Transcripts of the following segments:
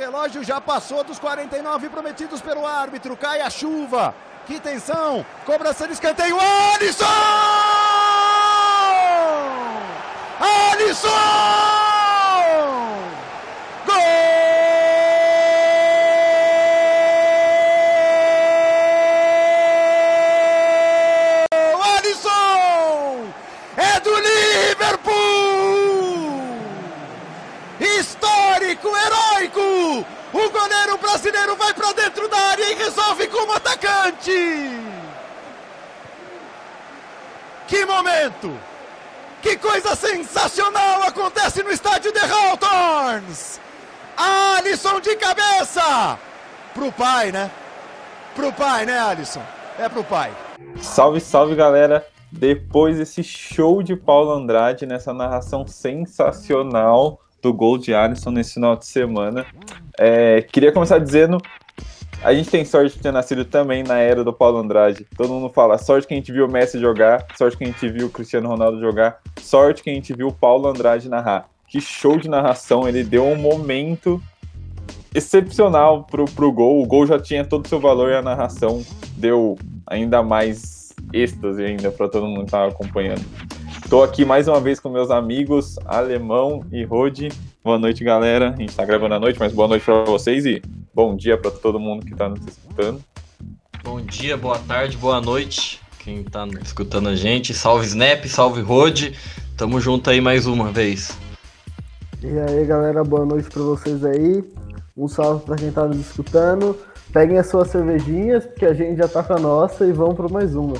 relógio já passou dos 49 prometidos pelo árbitro. Cai a chuva. Que tensão. Cobrança de escanteio. Alisson! Alisson! Brasileiro vai para dentro da área e resolve como atacante. Que momento! Que coisa sensacional acontece no estádio de Hawthorns! Alisson de cabeça! Pro pai, né? Pro pai, né, Alisson? É pro pai. Salve, salve, galera! Depois desse show de Paulo Andrade, nessa narração sensacional do gol de Alisson nesse final de semana. É, queria começar dizendo. A gente tem sorte de ter nascido também na era do Paulo Andrade. Todo mundo fala, sorte que a gente viu o Messi jogar, sorte que a gente viu o Cristiano Ronaldo jogar, sorte que a gente viu o Paulo Andrade narrar. Que show de narração, ele deu um momento excepcional pro, pro gol. O gol já tinha todo o seu valor e a narração deu ainda mais êxtase ainda para todo mundo que estava acompanhando. Estou aqui mais uma vez com meus amigos Alemão e Rodi. Boa noite, galera. A gente está gravando à noite, mas boa noite para vocês e bom dia para todo mundo que está nos escutando. Bom dia, boa tarde, boa noite. Quem está escutando a gente, salve Snap, salve Rodi. Tamo junto aí mais uma vez. E aí, galera, boa noite para vocês aí. Um salve para quem está nos escutando. Peguem as suas cervejinhas, porque a gente já tá com a nossa e vamos para mais uma.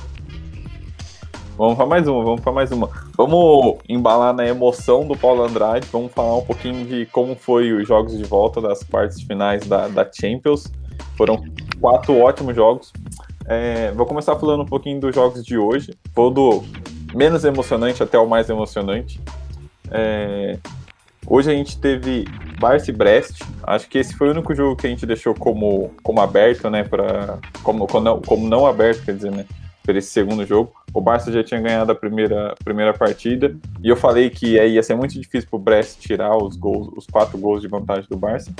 Vamos para mais uma, vamos para mais uma. Vamos embalar na emoção do Paulo Andrade, vamos falar um pouquinho de como foi os jogos de volta das partes finais da, da Champions. Foram quatro ótimos jogos. É, vou começar falando um pouquinho dos jogos de hoje. Foi do menos emocionante até o mais emocionante. É, hoje a gente teve Barça e Brest. Acho que esse foi o único jogo que a gente deixou como, como aberto, né? Pra, como, como, não, como não aberto, quer dizer, né? Para esse segundo jogo. O Barça já tinha ganhado a primeira, primeira partida e eu falei que ia ser muito difícil para o Brest tirar os gols, os quatro gols de vantagem do Barça.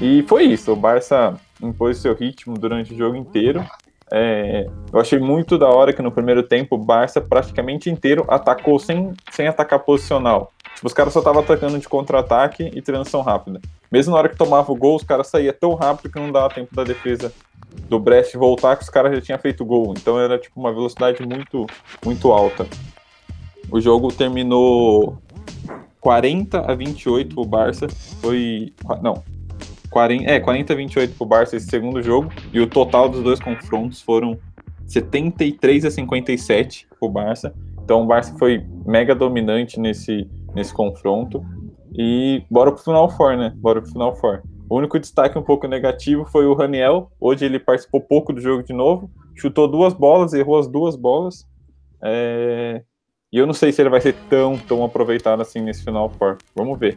E foi isso. O Barça impôs seu ritmo durante o jogo inteiro. É, eu achei muito da hora que no primeiro tempo o Barça praticamente inteiro atacou sem, sem atacar posicional. Tipo, os caras só estavam atacando de contra-ataque e transição rápida. Mesmo na hora que tomava o gol, os caras saíam tão rápido que não dava tempo da defesa do Brest voltar que os caras já tinham feito gol. Então era tipo uma velocidade muito, muito alta. O jogo terminou 40 a 28 o Barça. Foi. Não. 40, é, 40 a 28 pro Barça esse segundo jogo. E o total dos dois confrontos foram 73 a 57 pro Barça. Então o Barça foi mega dominante nesse, nesse confronto. E bora pro final for, né? Bora pro final for. O único destaque um pouco negativo foi o Raniel. Hoje ele participou pouco do jogo de novo, chutou duas bolas, errou as duas bolas. É... E eu não sei se ele vai ser tão, tão aproveitado assim nesse final for. Vamos ver.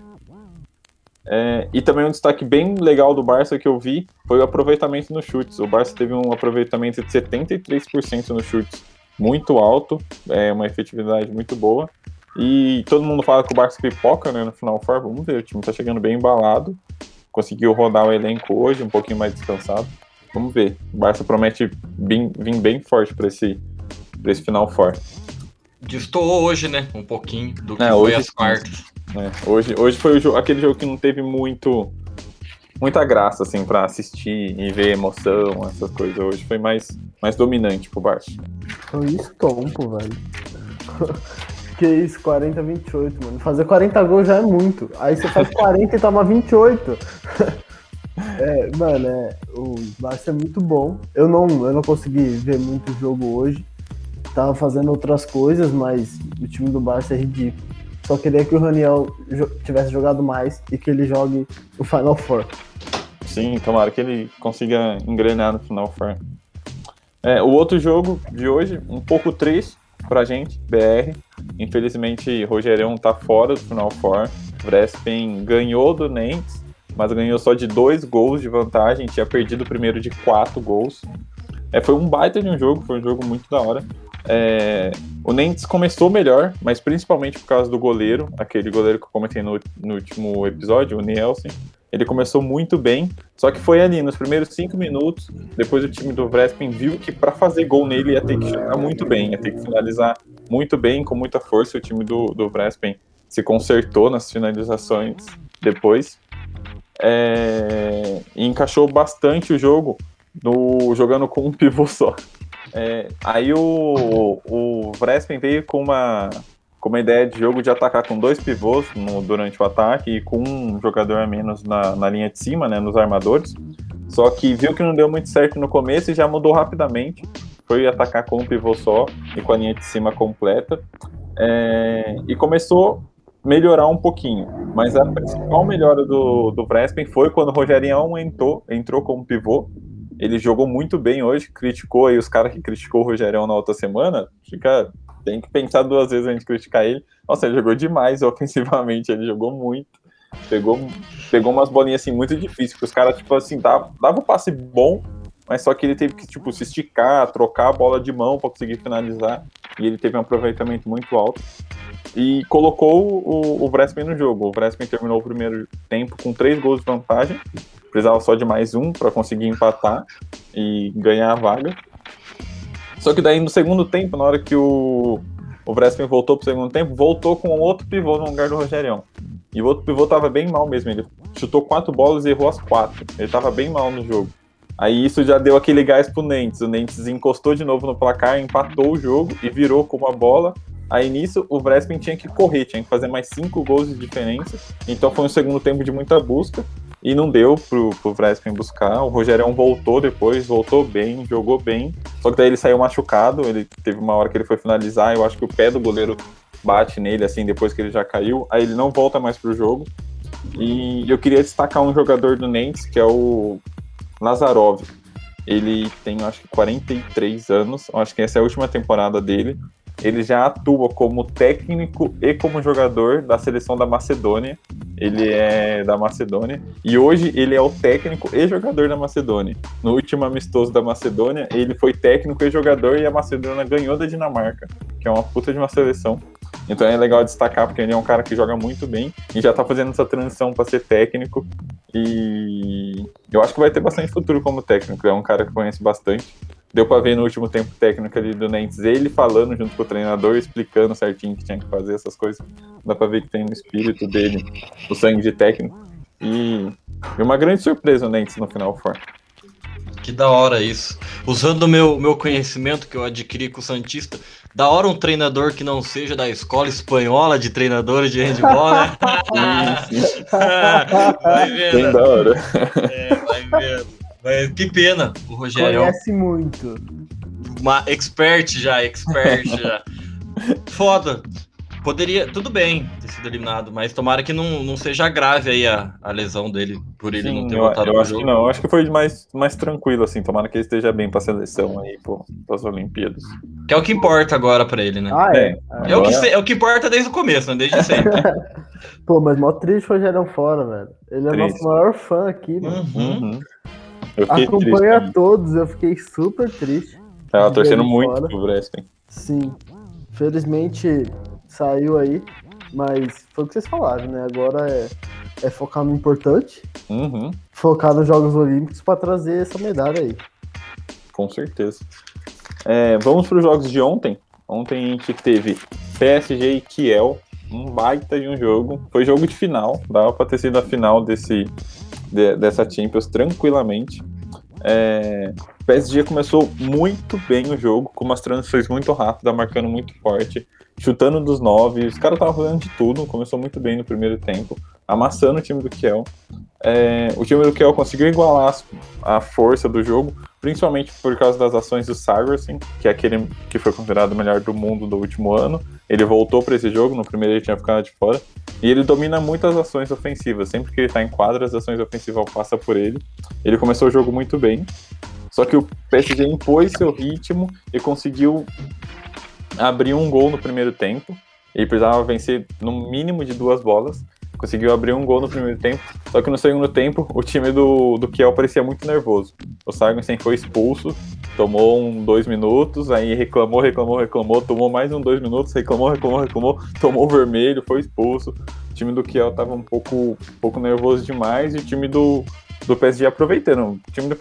É... E também um destaque bem legal do Barça que eu vi foi o aproveitamento nos chutes. O Barça teve um aproveitamento de 73% nos chutes, muito alto, é uma efetividade muito boa. E todo mundo fala que o Barça pipoca né, no final for. Vamos ver, o time tá chegando bem embalado conseguiu rodar o elenco hoje, um pouquinho mais descansado. Vamos ver. O Barça promete vir, vir bem forte para esse, esse final forte. Destoou hoje, né? Um pouquinho do que é, foi as quartas. É, hoje, hoje foi jogo, aquele jogo que não teve muito muita graça assim para assistir e ver emoção, essas coisas. Hoje foi mais mais dominante pro Barça. Foi estompo, velho. Que isso, 40, 28, mano. Fazer 40 gols já é muito. Aí você faz 40 e toma 28. é, mano, é, o Barça é muito bom. Eu não, eu não consegui ver muito jogo hoje. Tava fazendo outras coisas, mas o time do Barça é ridículo. Só queria que o Raniel tivesse jogado mais e que ele jogue o Final Four. Sim, tomara que ele consiga engrenar no Final Four. É, o outro jogo de hoje, um pouco triste, pra gente, BR. Infelizmente, Rogerão tá fora do Final Four. Vrespen ganhou do Nantes, mas ganhou só de dois gols de vantagem. Tinha perdido o primeiro de quatro gols. É, foi um baita de um jogo, foi um jogo muito da hora. É, o Nantes começou melhor, mas principalmente por causa do goleiro, aquele goleiro que eu comentei no, no último episódio, o Nielsen. Ele começou muito bem, só que foi ali nos primeiros cinco minutos. Depois o time do Vrespin viu que para fazer gol nele ia ter que chegar muito bem, ia ter que finalizar muito bem, com muita força. O time do, do Vrespin se consertou nas finalizações depois. É, e encaixou bastante o jogo no, jogando com um pivô só. É, aí o, o Vrespin veio com uma, com uma ideia de jogo de atacar com dois pivôs no, durante o ataque e com um jogador a menos na, na linha de cima, né, nos armadores. Só que viu que não deu muito certo no começo e já mudou rapidamente. Foi atacar com um pivô só e com a linha de cima completa. É, e começou a melhorar um pouquinho. Mas a principal melhora do, do Vrespen foi quando o Rogerião entrou, entrou como pivô. Ele jogou muito bem hoje, criticou aí os caras que criticou o Rogerião na outra semana. Fica tem que pensar duas vezes antes de criticar ele. Nossa, ele jogou demais ofensivamente, ele jogou muito. Pegou, pegou umas bolinhas assim muito difíceis, que os caras, tipo assim, dava, dava um passe bom, mas só que ele teve que, tipo, se esticar, trocar a bola de mão para conseguir finalizar. E ele teve um aproveitamento muito alto. E colocou o, o Vrespen no jogo. O Vrespen terminou o primeiro tempo com três gols de vantagem. Precisava só de mais um para conseguir empatar e ganhar a vaga. Só que daí no segundo tempo, na hora que o, o Vrespen voltou pro segundo tempo, voltou com outro pivô no lugar do Rogerião. E o outro pivô tava bem mal mesmo. Ele chutou quatro bolas e errou as quatro. Ele tava bem mal no jogo. Aí isso já deu aquele gás pro Nentes. O Nentes encostou de novo no placar, empatou o jogo e virou com uma bola. Aí nisso o Vrespen tinha que correr, tinha que fazer mais cinco gols de diferença. Então foi um segundo tempo de muita busca. E não deu pro, pro Vrespen buscar. O Rogerão voltou depois, voltou bem, jogou bem. Só que daí ele saiu machucado. Ele teve uma hora que ele foi finalizar. Eu acho que o pé do goleiro bate nele, assim, depois que ele já caiu. Aí ele não volta mais pro jogo. E eu queria destacar um jogador do Nantes, que é o Nazarov. Ele tem, acho que 43 anos. Acho que essa é a última temporada dele ele já atua como técnico e como jogador da seleção da Macedônia. Ele é da Macedônia e hoje ele é o técnico e jogador da Macedônia. No último amistoso da Macedônia, ele foi técnico e jogador e a Macedônia ganhou da Dinamarca, que é uma puta de uma seleção. Então é legal destacar porque ele é um cara que joga muito bem e já tá fazendo essa transição para ser técnico. E eu acho que vai ter bastante futuro como técnico. É um cara que conhece bastante. Deu para ver no último tempo técnico ali do Nentes, ele falando junto com o treinador, explicando certinho que tinha que fazer essas coisas. Dá para ver que tem no espírito dele o sangue de técnico. E, e uma grande surpresa o Nentes no final for. Que da hora isso. Usando o meu, meu conhecimento que eu adquiri com o Santista, da hora um treinador que não seja da escola espanhola de treinadores de handball, né? vai vendo. Bem da hora. É, vai vendo. Mas que pena, o Rogério. Conhece muito. Uma expert já, expert já. Foda. Poderia, tudo bem ter sido eliminado, mas tomara que não, não seja grave aí a, a lesão dele, por ele Sim, não ter eu, voltado eu acho jogo. que não, eu acho que foi mais, mais tranquilo, assim, tomara que ele esteja bem pra seleção aí, pô, pras Olimpíadas. Que é o que importa agora pra ele, né? Ah, é. É, é, o, que, é o que importa desde o começo, né? Desde sempre. pô, mas mó triste o Rogério fora, velho. Ele é triste. nosso maior fã aqui, mano. Uhum. Uhum. Acompanha triste, todos, eu fiquei super triste. Tava torcendo muito fora. pro Wrestling. Sim. Felizmente saiu aí, mas foi o que vocês falaram, né? Agora é, é focar no importante, uhum. focar nos Jogos Olímpicos para trazer essa medalha aí. Com certeza. É, vamos para os jogos de ontem. Ontem a gente teve PSG e Kiel, um baita de um jogo. Foi jogo de final, dava para ter sido a final desse, de, dessa Champions tranquilamente. É, PSG começou muito bem o jogo, com umas transições muito rápidas, marcando muito forte, chutando dos nove. Os caras estavam fazendo de tudo, começou muito bem no primeiro tempo, amassando o time do Kiel. É, o time do Kiel conseguiu igualar a força do jogo, principalmente por causa das ações do Sargent, que é aquele que foi considerado o melhor do mundo do último ano. Ele voltou para esse jogo, no primeiro ele tinha ficado de fora, e ele domina muitas ações ofensivas. Sempre que ele está em quadra, as ações ofensivas passam por ele. Ele começou o jogo muito bem, só que o PSG impôs seu ritmo e conseguiu abrir um gol no primeiro tempo. Ele precisava vencer no mínimo de duas bolas conseguiu abrir um gol no primeiro tempo, só que no segundo tempo o time do, do Kiel parecia muito nervoso. O Sargensen foi expulso, tomou um dois minutos, aí reclamou, reclamou, reclamou, tomou mais um dois minutos, reclamou, reclamou, reclamou, tomou vermelho, foi expulso. O time do Kiel tava um pouco, um pouco nervoso demais e o time do, do PSG aproveitando. O time do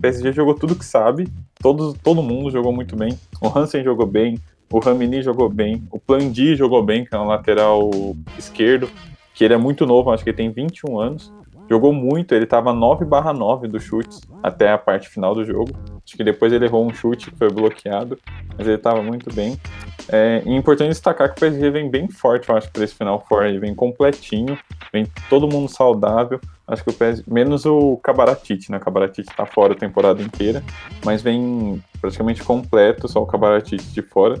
PSG jogou tudo que sabe, todos, todo mundo jogou muito bem. O Hansen jogou bem, o Ramini jogou bem, o Plandi jogou bem, que é um lateral esquerdo, que ele é muito novo, acho que ele tem 21 anos. Jogou muito, ele tava 9 barra 9 dos chutes até a parte final do jogo. Acho que depois ele errou um chute que foi bloqueado, mas ele tava muito bem. É, e é importante destacar que o PSG vem bem forte, eu acho, para esse final fora. Ele vem completinho, vem todo mundo saudável. Acho que o PSG, menos o Cabaratite, né? O Cabaratite tá fora a temporada inteira, mas vem praticamente completo, só o Cabaratite de fora.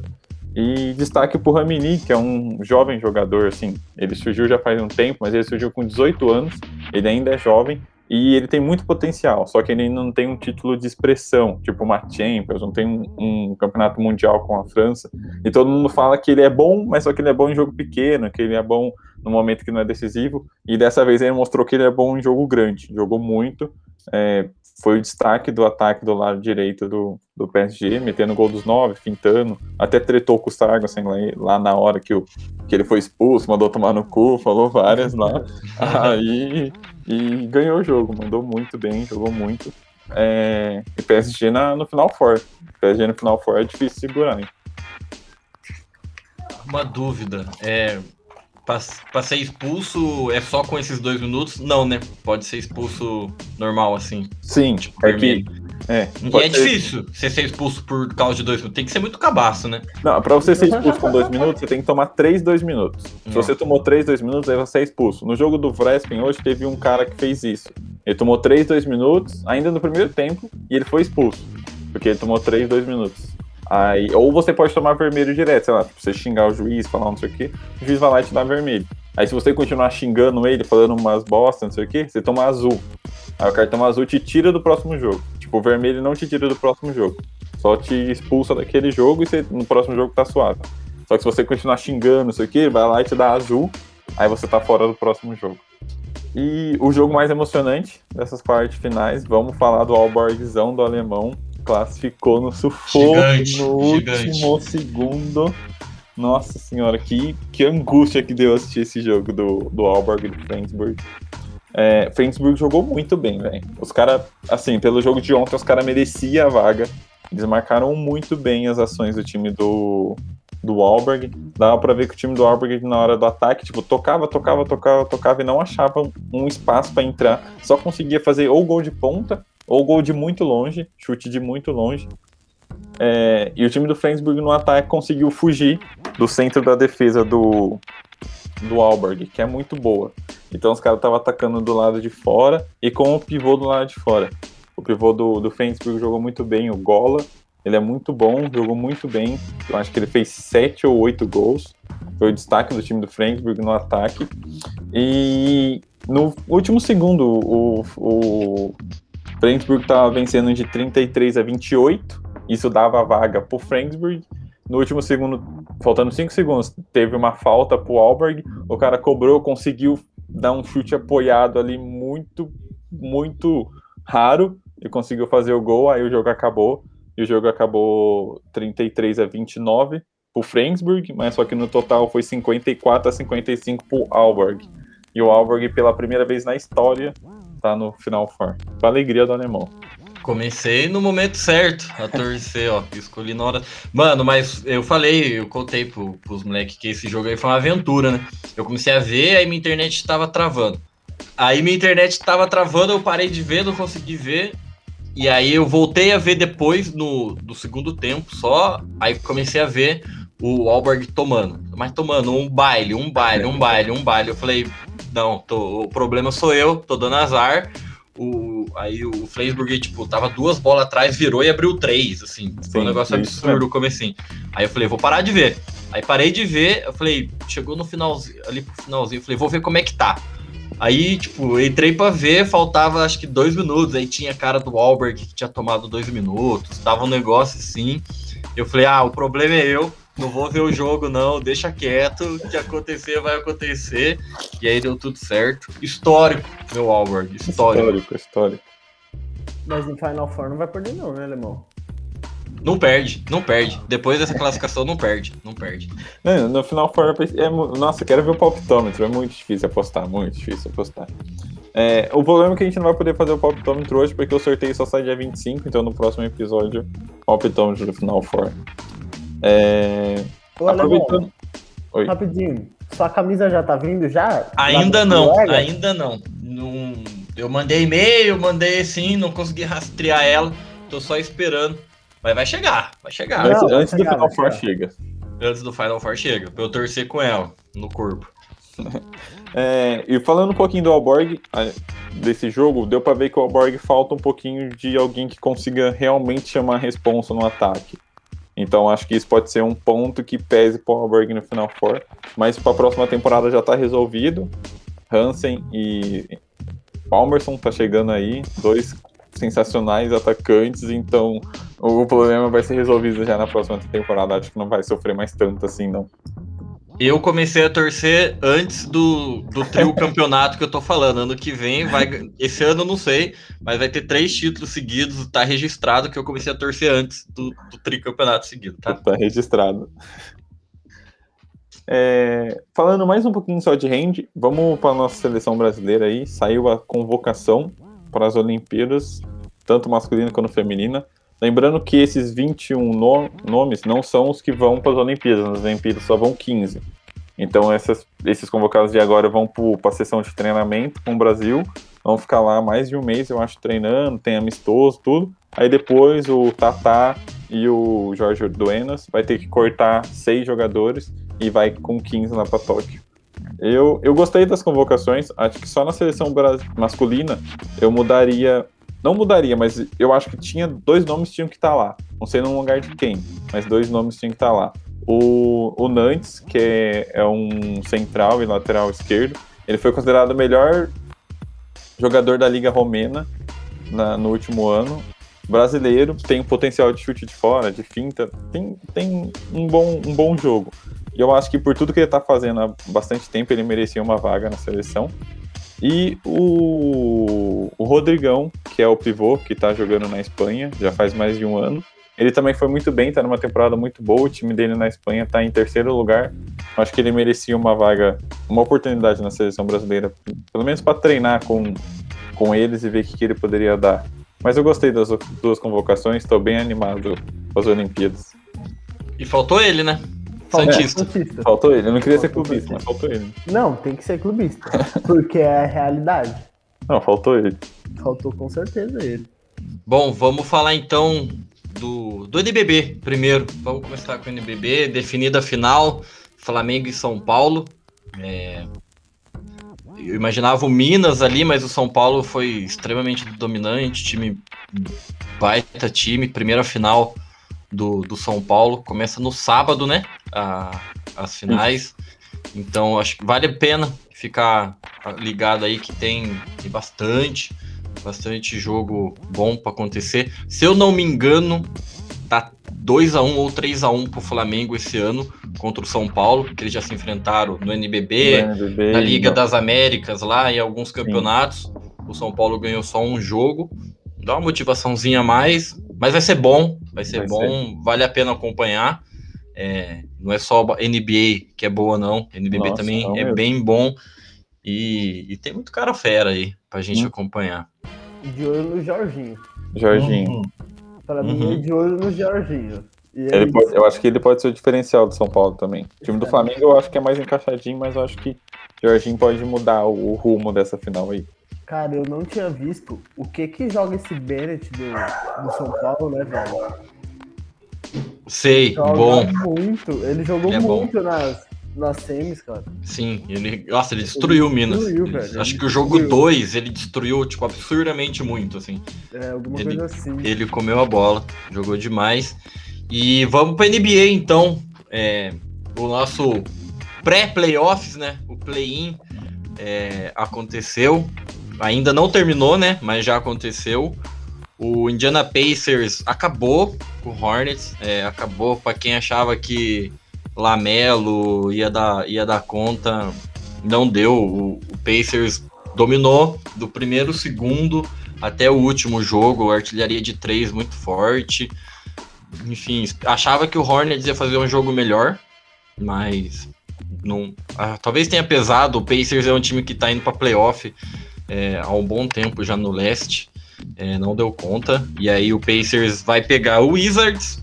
E destaque pro Ramini, que é um jovem jogador, assim, ele surgiu já faz um tempo, mas ele surgiu com 18 anos, ele ainda é jovem, e ele tem muito potencial, só que ele não tem um título de expressão, tipo uma Champions, não tem um, um, campeonato mundial com a França. E todo mundo fala que ele é bom, mas só que ele é bom em jogo pequeno, que ele é bom no momento que não é decisivo. E dessa vez ele mostrou que ele é bom em jogo grande, jogou muito. É, foi o destaque do ataque do lado direito do, do PSG, metendo gol dos nove, fintando, até tretou com o Sargent lá na hora que, o, que ele foi expulso, mandou tomar no cu, falou várias lá. Aí e ganhou o jogo, mandou muito bem, jogou muito. É, e PSG na, no final for. PSG no final for é difícil segurar, hein? Uma dúvida. É, para ser expulso é só com esses dois minutos? Não, né? Pode ser expulso normal, assim. Sim, tipo, é que é, e é ser... difícil você ser expulso por causa de dois minutos. Tem que ser muito cabaço, né? Não, pra você ser expulso com dois minutos, você tem que tomar três, dois minutos. Se você tomou três, dois minutos, aí você é expulso. No jogo do Vrespen hoje teve um cara que fez isso. Ele tomou três, dois minutos, ainda no primeiro tempo, e ele foi expulso. Porque ele tomou três, dois minutos. Aí, ou você pode tomar vermelho direto, sei lá, tipo, você xingar o juiz, falar não sei o quê, o juiz vai lá e te dá vermelho. Aí se você continuar xingando ele, falando umas bosta, não sei o quê, você toma azul. Aí o cartão azul te tira do próximo jogo. Tipo, o vermelho não te tira do próximo jogo. Só te expulsa daquele jogo e você, no próximo jogo tá suave. Só que se você continuar xingando isso aqui, vai lá e te dá azul, aí você tá fora do próximo jogo. E o jogo mais emocionante dessas quartas finais, vamos falar do Alborgzão do alemão. Classificou no sufoco gigante, no gigante. último segundo. Nossa senhora, que, que angústia que deu assistir esse jogo do, do Alborg e do Flensburg. É, Flensburg jogou muito bem, velho. Os caras, assim, pelo jogo de ontem, os caras mereciam a vaga. Eles marcaram muito bem as ações do time do, do Alberg. Dava pra ver que o time do Alberg, na hora do ataque, tipo, tocava, tocava, tocava, tocava e não achava um espaço para entrar. Só conseguia fazer ou gol de ponta ou gol de muito longe, chute de muito longe. É, e o time do Flensburg no ataque conseguiu fugir do centro da defesa do, do Alberg, que é muito boa. Então os caras estavam atacando do lado de fora e com o pivô do lado de fora. O pivô do, do Flensburg jogou muito bem, o Gola. Ele é muito bom, jogou muito bem. Eu acho que ele fez sete ou oito gols. Foi o destaque do time do Flensburg no ataque. E no último segundo, o, o Flensburg estava vencendo de 33 a 28. Isso dava a vaga para o Flensburg no último segundo, faltando 5 segundos, teve uma falta pro Alberg, o cara cobrou, conseguiu dar um chute apoiado ali muito, muito raro e conseguiu fazer o gol, aí o jogo acabou, e o jogo acabou 33 a 29 pro Frensburg, mas só que no total foi 54 a 55 pro Alberg. E o Alberg, pela primeira vez na história, tá no Final Four. Com a alegria do alemão. Comecei no momento certo a torcer, ó. Escolhi na hora. Mano, mas eu falei, eu contei pro, pros moleques que esse jogo aí foi uma aventura, né? Eu comecei a ver, aí minha internet tava travando. Aí minha internet tava travando, eu parei de ver, não consegui ver. E aí eu voltei a ver depois no do segundo tempo só. Aí comecei a ver o Alberg tomando. Mas tomando um baile, um baile, um baile, um baile. Eu falei, não, tô, o problema sou eu, tô dando azar o, aí o Flensburg, tipo, tava duas bolas atrás, virou e abriu três, assim. Sim, foi um negócio absurdo como assim. Aí eu falei, vou parar de ver. Aí parei de ver, eu falei, chegou no finalzinho, ali pro finalzinho, eu falei, vou ver como é que tá. Aí, tipo, entrei pra ver, faltava acho que dois minutos, aí tinha a cara do Alberg que tinha tomado dois minutos, tava um negócio assim. Eu falei, ah, o problema é eu, não vou ver o jogo, não, deixa quieto, o que acontecer vai acontecer. E aí deu tudo certo. Histórico, meu Alberg, histórico. Histórico, histórico. Mas no Final Four não vai perder, não, né, Alemão? Não perde, não perde. Depois dessa classificação, não perde, não perde. Não, no final for é, nossa, quero ver o palpitômetro. É muito difícil apostar, muito difícil apostar. É, o problema é que a gente não vai poder fazer o palpitômetro hoje, porque o sorteio só sai dia 25, então no próximo episódio, palpitômetro do final for. É, Ô, aproveitando. Oi. Rapidinho, sua camisa já tá vindo já? Ainda não, ainda não. não. Eu mandei e-mail, mandei sim, não consegui rastrear ela. Tô só esperando mas vai chegar, vai chegar. Não, antes, do Final Four chega. Antes do Final Four chega, pra eu torcer com ela no corpo. é, e falando um pouquinho do Alborg, desse jogo, deu para ver que o Alborg falta um pouquinho de alguém que consiga realmente chamar a responsa no ataque. Então acho que isso pode ser um ponto que pese pro Alborg no Final Four. Mas para a próxima temporada já tá resolvido. Hansen e Palmerson tá chegando aí, dois sensacionais atacantes, então o problema vai ser resolvido já na próxima temporada. Acho que não vai sofrer mais tanto assim, não. Eu comecei a torcer antes do, do trio campeonato que eu tô falando. Ano que vem, vai. Esse ano não sei, mas vai ter três títulos seguidos, tá registrado que eu comecei a torcer antes do, do trio campeonato seguido, tá? Tá registrado. É, falando mais um pouquinho só de hand, vamos para nossa seleção brasileira aí. Saiu a convocação para as Olimpíadas, tanto masculina quanto feminina. Lembrando que esses 21 no nomes não são os que vão para as Olimpíadas, nas Olimpíadas só vão 15. Então essas, esses convocados de agora vão para a sessão de treinamento com o Brasil, vão ficar lá mais de um mês, eu acho, treinando, tem amistoso, tudo. Aí depois o Tatá e o Jorge Duenas vai ter que cortar seis jogadores e vai com 15 lá para Tóquio. Eu, eu gostei das convocações, acho que só na seleção masculina eu mudaria. Não mudaria, mas eu acho que tinha dois nomes tinham que estar tá lá. Não sei no lugar de quem, mas dois nomes tinham que estar tá lá. O, o Nantes, que é, é um central e lateral esquerdo, ele foi considerado o melhor jogador da Liga Romena na, no último ano. Brasileiro, tem um potencial de chute de fora, de finta, tem, tem um, bom, um bom jogo. E eu acho que por tudo que ele está fazendo há bastante tempo, ele merecia uma vaga na seleção. E o, o Rodrigão, que é o pivô, que está jogando na Espanha, já faz mais de um ano. Ele também foi muito bem, está numa temporada muito boa. O time dele na Espanha está em terceiro lugar. Acho que ele merecia uma vaga, uma oportunidade na seleção brasileira, pelo menos para treinar com, com eles e ver o que, que ele poderia dar. Mas eu gostei das duas convocações, estou bem animado com as Olimpíadas. E faltou ele, né? Santista. É, Santista. Faltou ele. Eu não queria faltou ser clubista, mas faltou ele. Não, tem que ser clubista. porque é a realidade. Não, faltou ele. Faltou com certeza ele. Bom, vamos falar então do, do NBB primeiro. Vamos começar com o NBB. Definida a final, Flamengo e São Paulo. É... Eu imaginava o Minas ali, mas o São Paulo foi extremamente dominante, time baita time, primeira final do, do São Paulo. Começa no sábado, né? A, as finais. Então, acho que vale a pena ficar ligado aí que tem, tem bastante, bastante jogo bom para acontecer. Se eu não me engano, tá 2 a 1 ou 3 a 1 pro Flamengo esse ano contra o São Paulo, que eles já se enfrentaram no NBB, no NBB na Liga não. das Américas lá e alguns campeonatos. Sim. O São Paulo ganhou só um jogo. Dá uma motivaçãozinha a mais, mas vai ser bom, vai ser vai bom, ser. vale a pena acompanhar. É, não é só NBA que é boa, não. NBB Nossa, também não é mesmo. bem bom. E, e, tem muito cara fera aí pra gente hum. acompanhar. De olho no Jorginho. Jorginho. Uhum. Pra mim, uhum. de olho no Jorginho. Ele pode, eu acho que ele pode ser o diferencial do São Paulo também. O time do Flamengo eu acho que é mais encaixadinho, mas eu acho que Jorginho pode mudar o, o rumo dessa final aí. Cara, eu não tinha visto o que que joga esse Bennett do, do São Paulo, né, velho? Sei, joga bom. muito. Ele jogou ele é muito nas, nas semis, cara. Sim, ele. Nossa, ele destruiu ele Minas. Destruiu, ele, velho. Acho que o jogo 2 ele destruiu, tipo, absurdamente muito, assim. É, alguma ele, coisa assim. Ele comeu a bola, jogou demais. E vamos pra NBA, então. É, o nosso pré-playoffs, né? O play-in é, aconteceu ainda não terminou, né? Mas já aconteceu. O Indiana Pacers acabou com o Hornets, é, acabou para quem achava que Lamelo ia dar, ia dar conta, não deu. O, o Pacers dominou do primeiro, segundo até o último jogo, artilharia de três muito forte. enfim, achava que o Hornets ia fazer um jogo melhor, mas não, ah, talvez tenha pesado. O Pacers é um time que está indo para playoff é, há um bom tempo já no leste, é, não deu conta. E aí o Pacers vai pegar o Wizards,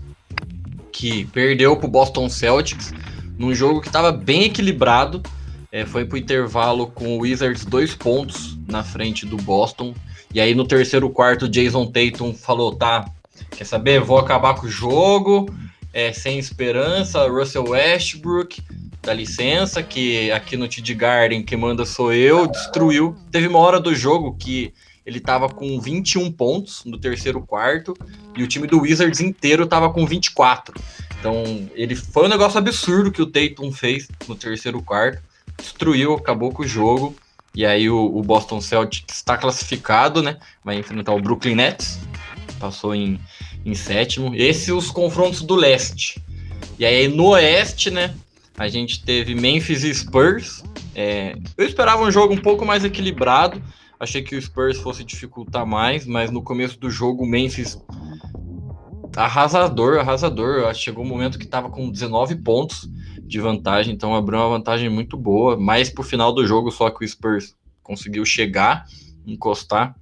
que perdeu para o Boston Celtics num jogo que estava bem equilibrado. É, foi para o intervalo com o Wizards dois pontos na frente do Boston. E aí no terceiro quarto, Jason Tatum falou: tá, quer saber? Vou acabar com o jogo, é, sem esperança. Russell Westbrook, dá licença, que aqui no TD Garden quem manda sou eu, destruiu. Teve uma hora do jogo que ele tava com 21 pontos no terceiro quarto e o time do Wizards inteiro tava com 24. Então, ele foi um negócio absurdo que o Tatum fez no terceiro quarto, destruiu, acabou com o jogo. E aí o, o Boston Celtics está classificado, né? Vai enfrentar o Brooklyn Nets, passou em, em sétimo. Esses os confrontos do leste. E aí no oeste, né? A gente teve Memphis e Spurs. É, eu esperava um jogo um pouco mais equilibrado. Achei que o Spurs fosse dificultar mais, mas no começo do jogo o Memphis arrasador, arrasador. Chegou um momento que estava com 19 pontos de vantagem, então abriu uma vantagem muito boa. Mais pro final do jogo, só que o Spurs conseguiu chegar, encostar,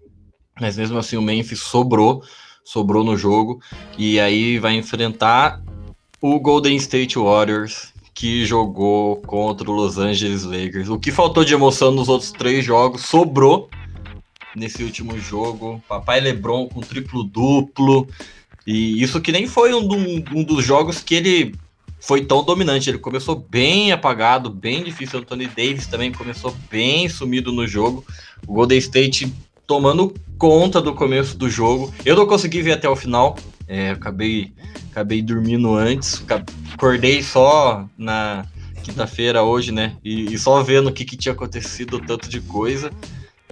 mas mesmo assim o Memphis sobrou, sobrou no jogo e aí vai enfrentar o Golden State Warriors que jogou contra o Los Angeles Lakers. O que faltou de emoção nos outros três jogos sobrou nesse último jogo. Papai LeBron com triplo duplo. E isso que nem foi um, um, dos jogos que ele foi tão dominante. Ele começou bem apagado, bem difícil. Anthony Davis também começou bem sumido no jogo. O Golden State tomando conta do começo do jogo. Eu não consegui ver até o final. É, acabei, acabei dormindo antes, acordei só na quinta-feira hoje, né? E, e, só vendo o que, que tinha acontecido, tanto de coisa.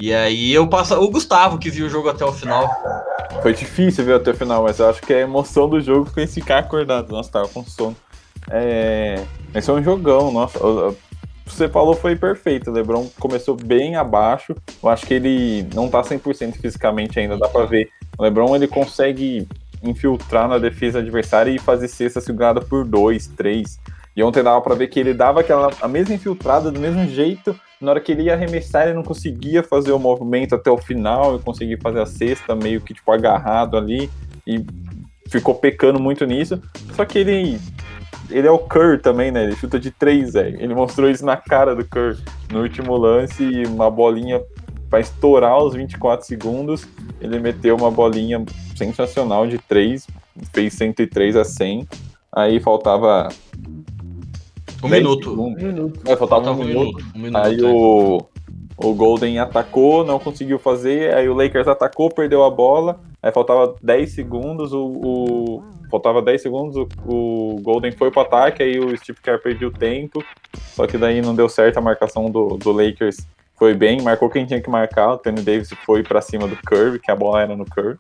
E aí eu passo. O Gustavo que viu o jogo até o final. Foi difícil ver até o final, mas eu acho que a emoção do jogo foi ficar acordado. Nossa, tava com sono. É... Esse é um jogão, nossa. Você falou foi perfeito. O Lebron começou bem abaixo. Eu acho que ele não tá 100% fisicamente ainda, dá pra ver. O Lebron ele consegue infiltrar na defesa adversária e fazer cesta segurada por dois, três. E ontem dava para ver que ele dava aquela a mesma infiltrada do mesmo jeito. Na hora que ele ia arremessar, ele não conseguia fazer o movimento até o final e conseguir fazer a cesta meio que tipo agarrado ali e ficou pecando muito nisso. Só que ele ele é o Kerr também, né? Ele chuta de três, velho. Ele mostrou isso na cara do Kerr no último lance, uma bolinha para estourar os 24 segundos, ele meteu uma bolinha sensacional de 3, fez 103 a 100. Aí faltava. Um minuto. Um minuto. Aí faltava, faltava um, minuto. minuto. Um minuto aí o, o Golden atacou, não conseguiu fazer. Aí o Lakers atacou, perdeu a bola. Aí faltava 10 segundos. O, o faltava 10 segundos. O, o Golden foi pro ataque. Aí o Steve Kerr perdeu tempo. Só que daí não deu certo a marcação do, do Lakers foi bem, marcou quem tinha que marcar. O Tony Davis foi para cima do Curve, que a bola era no Curve.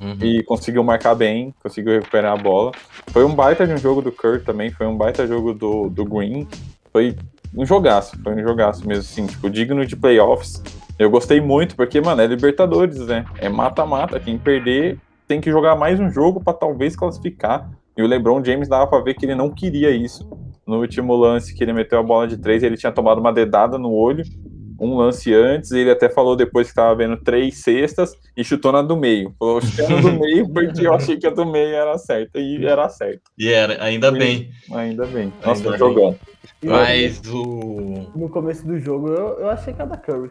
Uhum. E conseguiu marcar bem, conseguiu recuperar a bola. Foi um baita de um jogo do Curve também, foi um baita jogo do, do Green. Foi um jogaço, foi um jogaço mesmo, assim, tipo, digno de playoffs. Eu gostei muito, porque, mano, é Libertadores, né? É mata-mata. Quem perder tem que jogar mais um jogo para talvez classificar. E o LeBron James dava pra ver que ele não queria isso. No último lance que ele meteu a bola de três, ele tinha tomado uma dedada no olho um lance antes, ele até falou depois que estava vendo três cestas e chutou na do meio. Falou, chutando do meio porque eu achei que a do meio era certa e era certa. E era, ainda e, bem. Ainda bem. Nossa, ainda jogando. Mas o. No começo do jogo eu, eu achei que era da Curry.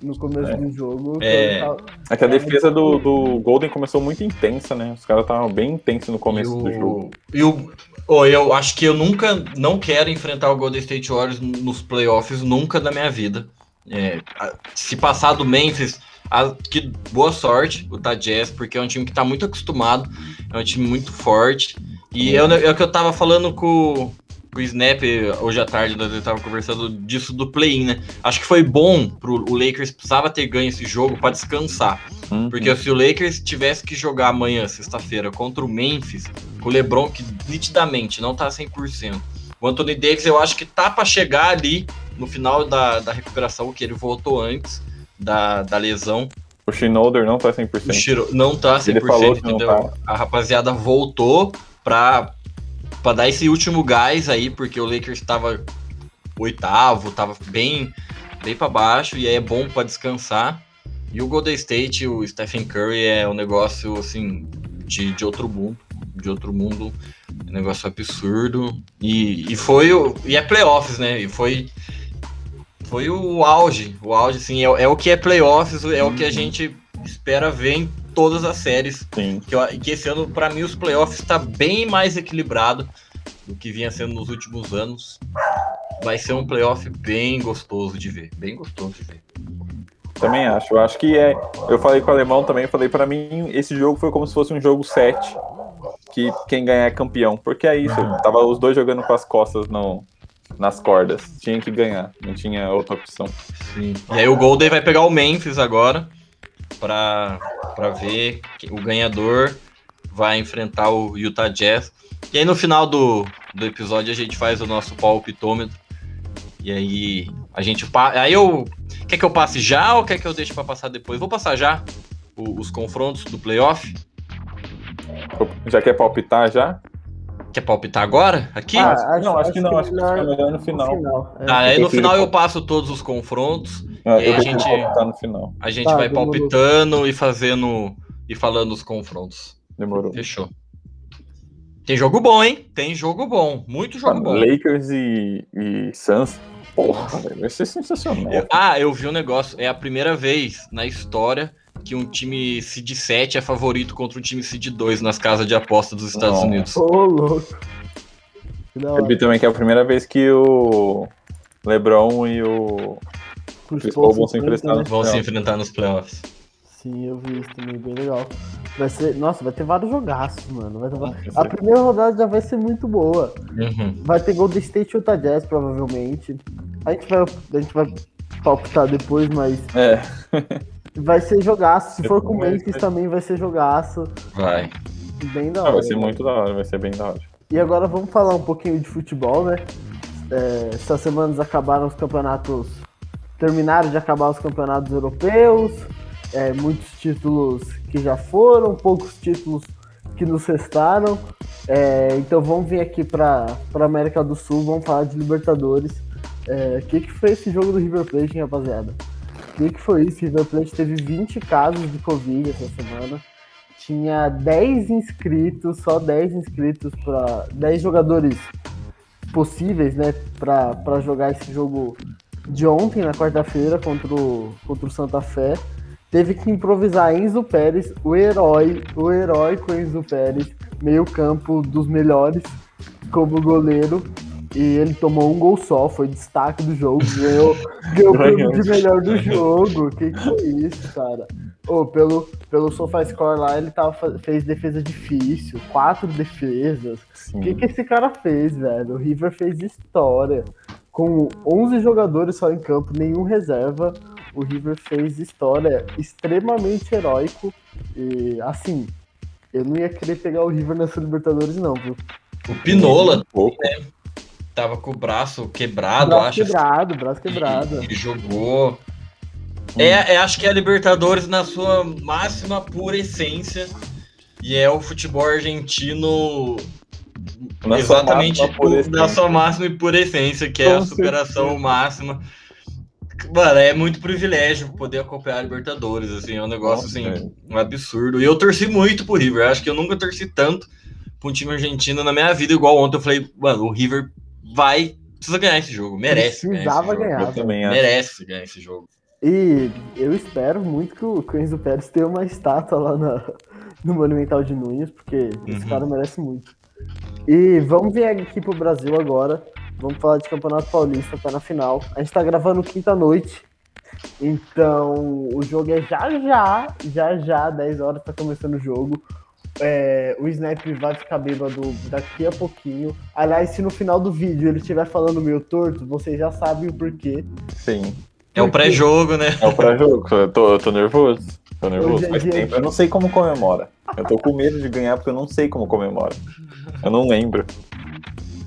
No começo é. do jogo. É... Tava... é que a defesa do, do Golden começou muito intensa, né? Os caras estavam bem intensos no começo o... do jogo. E o, Oh, eu acho que eu nunca não quero enfrentar o Golden State Warriors nos playoffs, nunca na minha vida. É, se passar do Memphis, a, que boa sorte o da Jazz, porque é um time que está muito acostumado, é um time muito forte. E é, é o que eu tava falando com, o Snap hoje à tarde, nós estávamos conversando disso do play-in, né? Acho que foi bom pro o Lakers, precisava ter ganho esse jogo para descansar. Uhum. Porque se o Lakers tivesse que jogar amanhã, sexta-feira, contra o Memphis, o LeBron, que nitidamente não tá 100%. O Anthony Davis, eu acho que tá para chegar ali no final da, da recuperação, que ele voltou antes da, da lesão. O Shinoder não tá 100%. O Shiro não tá 100%, Ele falou que não entendeu? tá. A rapaziada voltou pra, pra dar esse último gás aí, porque o Lakers tava oitavo, tava bem, bem pra baixo, e aí é bom pra descansar. E o Golden State, o Stephen Curry é um negócio, assim, de, de outro mundo. De outro mundo. Um negócio absurdo. E, e foi o. E é playoffs, né? E foi. Foi o auge. O auge, assim, é, é o que é playoffs, é o que a gente espera ver em todas as séries. Sim. Que, eu- que esse ano, pra mim, os playoffs tá bem mais equilibrado do que vinha sendo nos últimos anos. Vai ser um playoff bem gostoso de ver. Bem gostoso de ver. Também acho. Eu acho que é. Eu falei com o alemão também, falei pra mim, esse jogo foi como se fosse um jogo 7. Que quem ganhar é campeão. Porque é isso. Tava os dois jogando com as costas no, nas cordas. Tinha que ganhar. Não tinha outra opção. Sim. E aí o Golden vai pegar o Memphis agora pra, pra ver que o ganhador vai enfrentar o Utah Jazz. E aí no final do, do episódio a gente faz o nosso palpitômetro. E aí a gente pa- aí eu quer que eu passe já ou quer que eu deixe pra passar depois? Vou passar já o- os confrontos do playoff. Já quer palpitar já? Quer palpitar agora? Aqui? Ah, não, acho que não, acho que fica melhor no final. É. Tá, aí no final eu passo todos os confrontos. Ah, E a gente- no final. A gente Tá, vai demorou. palpitando e fazendo e falando os confrontos. Demorou. Fechou. Tem jogo bom, hein? Tem jogo bom. Muito jogo bom. Lakers e, e Suns. Porra, vai ser sensacional. Eu- ah, eu vi um negócio. É a primeira vez na história que um time Seed 7 é favorito contra um time Seed 2 nas casas de aposta dos Estados Nossa. Unidos. Ô, louco. Eu vi também que é a primeira vez que o LeBron e o Chris Paul vão se enfrentar no Vão se enfrentar nos playoffs. Sim, eu vi isso também, bem legal. Vai ser, nossa, vai ter vários jogaços, mano. Vai ter A primeira rodada já vai ser muito boa. Uhum. Vai ter Golden State e Utah Jazz, provavelmente. A gente vai, a gente vai palpitar depois, mas É, vai ser jogaço. Se for com o Memphis vai- também vai ser jogaço. Vai. Bem da ah, hora. vai ser né? muito da hora, vai ser bem da hora. E agora vamos falar um pouquinho de futebol, né? É, essas semanas acabaram os campeonatos. Terminaram de acabar os campeonatos europeus. é, muitos títulos que já foram, poucos títulos que nos restaram. É, então vamos vir aqui para a América do Sul, vamos falar de Libertadores. É, O que, que foi esse jogo do River Plate, hein, rapaziada? Que, que foi isso? River Plate teve 20 casos de Covid essa semana. Tinha 10 inscritos, só 10 inscritos para 10 jogadores possíveis, né, para jogar esse jogo de ontem, na quarta-feira, contra o, contra o Santa Fé. Teve que improvisar Enzo Pérez, o herói, o heróico Enzo Pérez, meio campo dos melhores, como goleiro. E ele tomou um gol só, foi destaque do jogo, ganhou, ganhou o prêmio de melhor do jogo. Que que foi isso, cara? Ô, pelo, pelo SofaScore lá, ele tava, fez defesa difícil, quatro defesas. O que, que esse cara fez, velho? O River fez história. Com 11 jogadores só em campo, nenhum reserva, o River fez história extremamente heróico. E, assim, eu não ia querer pegar o River nessa Libertadores, não, viu? O Pinola Um pouco. Tava com o braço quebrado, braço acho. quebrado, braço quebrado. E, e jogou. É, é, acho que é a Libertadores na sua máxima pura essência. E é o futebol argentino Na sua exatamente máxima essência. na sua máxima e pura essência, que é a superação máxima. Mano, é muito privilégio poder acompanhar a Libertadores, assim, é um negócio Nossa, assim, velho. um absurdo. E eu torci muito pro River, acho que eu nunca torci tanto pra um time argentino na minha vida, igual ontem eu falei, mano, o River vai, precisa ganhar esse jogo, merece ganhar esse Precisava jogo. ganhar. Eu também acho. Merece ganhar esse jogo. E eu espero muito que o, Enzo Pérez tenha uma estátua lá na- no Monumental de Nunes, porque esse Uhum. cara merece muito. E vamos vir aqui pro Brasil agora. Vamos falar de Campeonato Paulista, tá na final. A gente tá gravando quinta-noite. Então, o jogo é já já, já já, 10 horas tá começando o jogo. É, o Snap vai ficar bêbado daqui a pouquinho. Aliás, se no final do vídeo ele estiver falando meio torto, vocês já sabem o porquê. Sim. É o pré-jogo, né? É o pré-jogo. Eu tô, eu tô nervoso. Tô nervoso. É Faz dia tempo. Eu não sei como comemora. Eu tô com medo de ganhar porque eu não sei como comemora. Eu não lembro.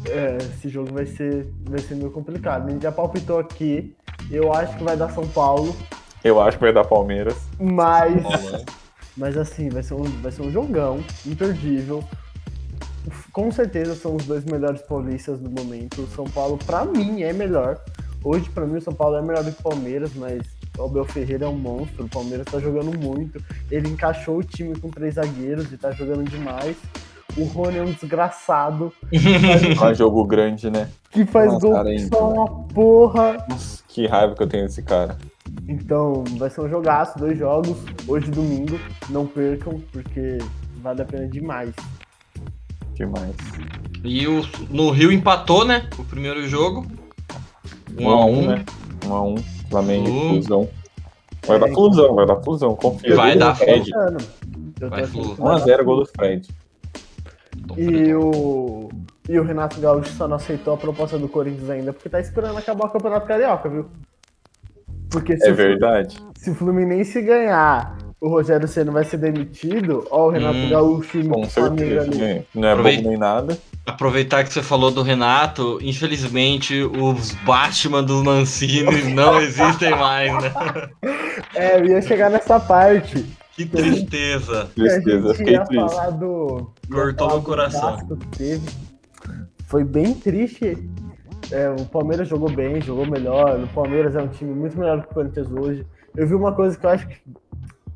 É, esse jogo vai ser, vai ser meio complicado. A gente já palpitou aqui. Eu acho que vai dar São Paulo. Eu acho que vai dar Palmeiras. Mas. Mas assim, vai ser, um, vai ser um jogão, imperdível. Com certeza são os dois melhores paulistas do momento. O São Paulo, pra mim, é melhor. Hoje, pra mim, o São Paulo é melhor do que o Palmeiras, mas o Abel Ferreira é um monstro. O Palmeiras tá jogando muito. Ele encaixou o time com três zagueiros e tá jogando demais. O Rony é um desgraçado É um jogo grande, né? que faz Nossa, gol que hein, só uma porra. Nossa, que raiva que eu tenho desse cara. Então, vai ser um jogaço, dois jogos, hoje e domingo. Não percam, porque vale a pena demais. Demais. E o, no Rio empatou, né? O primeiro jogo. 1 Um 1 um, né? Um a um. Flamengo e Flu. Flusão. Vai É, dar Flusão, vai dar Flusão. Confia. Vai dar Fred. Vai, achando Flu. que vai dar 1x0 gol do Fred. E o, e o Renato Gaúcho só não aceitou a proposta do Corinthians ainda porque tá esperando acabar o Campeonato Carioca, viu? Porque se, É o, verdade. se o Fluminense ganhar, o Rogério Senna vai ser demitido, ó o Renato Hum, Gaúcho e Com o Flamengo certeza. ali. Não é Aproveita. bobo nem nada. Aproveitar que você falou do Renato, infelizmente os Batman dos Mancini não existem mais, né? É, eu ia chegar nessa parte. Que tristeza. que Tristeza, fiquei triste. do. Cortou meu do coração. Foi bem triste. É, o Palmeiras jogou bem, jogou melhor. O Palmeiras é um time muito melhor que o Corinthians hoje. Eu vi uma coisa que eu acho que.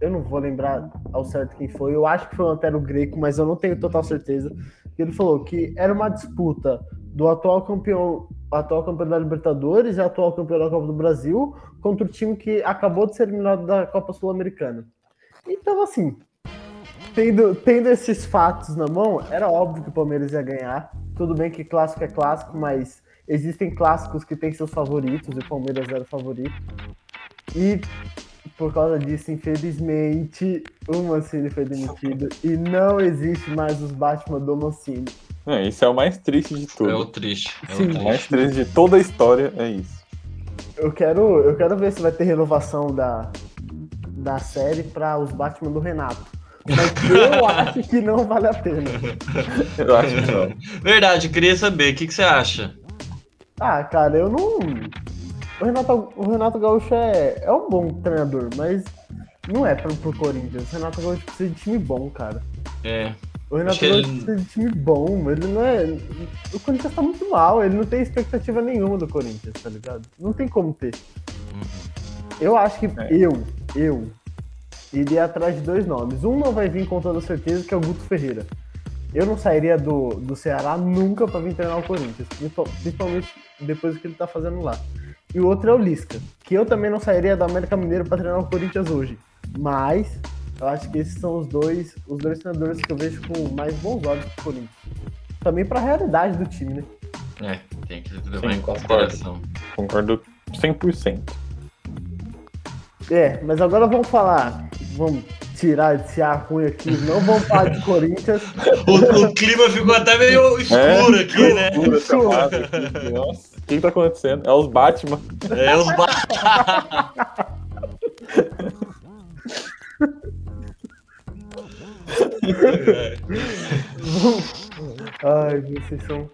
Eu não vou lembrar ao certo quem foi. Eu acho que foi o Antero Greco, mas eu não tenho total certeza. Ele falou que era uma disputa do atual campeão, atual campeão da Libertadores e atual campeão da Copa do Brasil contra o time que acabou de ser eliminado da Copa Sul-Americana. Então, assim, tendo, tendo esses fatos na mão, era óbvio que o Palmeiras ia ganhar. Tudo bem que clássico é clássico, mas existem clássicos que têm seus favoritos e o Palmeiras era o favorito. E por causa disso, infelizmente, o Mancini foi demitido e não existe mais os Batman do Mancini. É, isso é o mais triste de tudo. É o triste. É Sim. o O mais triste. triste de toda a história é isso. Eu quero, eu quero ver se vai ter renovação da, da série para os Batman do Renato. Mas eu acho que não vale a pena. Eu acho que não. Verdade, queria saber, o que, que você acha? Ah, cara, eu não. O Renato, o Renato Gaúcho é, é um bom treinador, mas não é pro, pro Corinthians. O Renato Gaúcho precisa de time bom, cara. É, O Renato Gaúcho ele- precisa de time bom. Ele não é. O Corinthians tá muito mal, ele não tem expectativa nenhuma do Corinthians, tá ligado? Não tem como ter. Eu acho que É. eu, eu, iria atrás de dois nomes. Um não vai vir com toda certeza, que é o Guto Ferreira. Eu não sairia do, do Ceará nunca pra vir treinar o Corinthians, principal- principalmente depois do que ele tá fazendo lá. E o outro é o Lisca, que eu também não sairia da América Mineiro pra treinar o Corinthians hoje. Mas eu acho que esses são os dois, os dois treinadores que eu vejo com mais bons olhos pro Corinthians. Também pra realidade do time, né? é, tem que levar Sim, em concordo. consideração. Concordo 100%. É, mas agora vamos falar, vamos tirar esse ar ruim aqui, não vamos falar de Corinthians. O, o clima ficou até meio escuro aqui, né? Chamada aqui. Nossa, o que, que tá acontecendo? É os Batman. É, os ba... Ai, vocês são,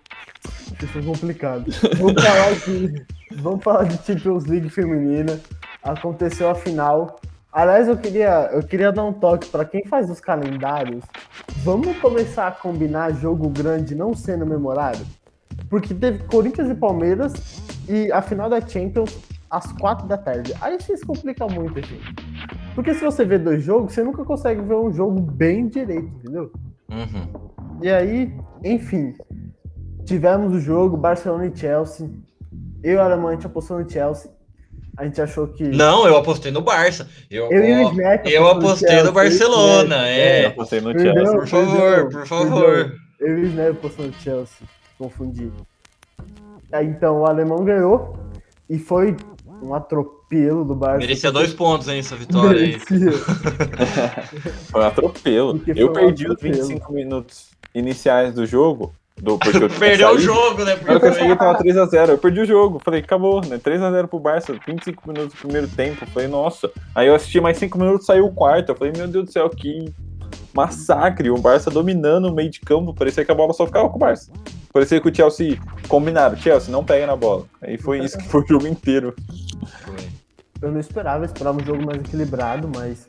vocês são complicados. Vamos falar de, vamos falar de Champions League feminina. Aconteceu a final. Aliás, eu queria, eu queria dar um toque para quem faz os calendários. Vamos começar a combinar jogo grande não sendo memorável? Porque teve Corinthians e Palmeiras e a final da Champions às quatro da tarde. Aí vocês complicam muito, gente. Porque se você vê dois jogos, você nunca consegue ver um jogo bem direito, entendeu? Uhum. E aí, enfim, tivemos o jogo Barcelona e Chelsea. Eu e a Alemanha a gente apostou no Chelsea. A gente achou que. Não, eu apostei no Barça. Eu, Eu e o eu apostei no Barcelona, é. Eu apostei no Perdeu. Chelsea. Por favor, por favor. Eu e o Snap apostou no Chelsea. Confundi. Aí, então, o alemão ganhou. E foi um atropelo do Barça. Merecia dois pontos, hein, essa vitória aí. Foi um atropelo. Porque Eu foi um perdi os atropelo. 25 minutos iniciais do jogo. Do, porque eu Perdeu o jogo, né? Na hora que eu Porque cheguei tava 3x0. Eu perdi o jogo. Falei, acabou, né? 3x0 pro Barça, 25 minutos do primeiro tempo. Falei, nossa. Aí eu assisti mais 5 minutos, saiu o quarto. Eu falei, meu Deus do céu, que massacre. O Barça dominando o meio de campo. Parecia que a bola só ficava com o Barça. Parecia que o Chelsea combinaram. Chelsea, não pega na bola. Aí foi isso que foi o jogo inteiro. Eu não esperava, eu esperava um jogo mais equilibrado, mas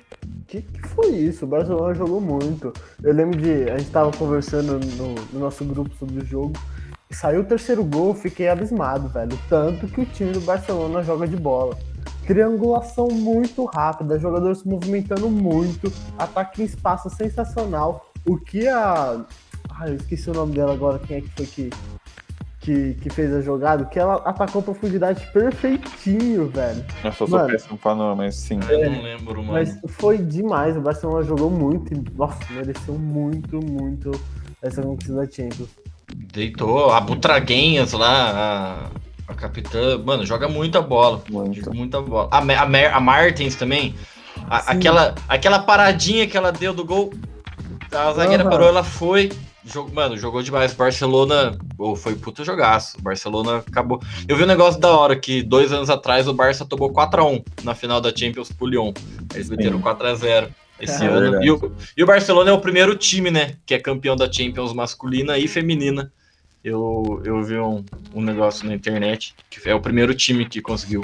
que, que foi isso? O Barcelona jogou muito. Eu lembro de. A gente tava conversando no, no nosso grupo sobre o jogo. Saiu o terceiro gol, fiquei abismado, velho. Tanto que o time do Barcelona joga de bola. Triangulação muito rápida, jogadores se movimentando muito, ataque em espaço sensacional. O que a. Ai, eu esqueci o nome dela agora, quem é que foi que que, que fez a jogada, que ela atacou a profundidade perfeitinho, velho. Eu só sou Mano. péssimo pra nome, mas sim. Eu não lembro, mano. Mas foi demais, o Barcelona jogou muito e, nossa, mereceu muito, muito essa conquista da Champions. Deitou a Butraguenhas lá, a, a capitã. Mano, joga muita bola. Muito. Muita bola. A, a, Mer- a Martins também. a- aquela, aquela paradinha que ela deu do gol. A zagueira Aham. parou, ela foi. Mano, jogou demais. Barcelona. Oh, foi puta jogaço. Barcelona acabou. Eu vi um negócio da hora que dois anos atrás o Barça tomou 4x1 na final da Champions pro Lyon. Eles meteram 4x0 esse É ano. verdade. E o, e o Barcelona é o primeiro time, né? Que é campeão da Champions masculina e feminina. Eu, eu vi um, um negócio na internet que é o primeiro time que conseguiu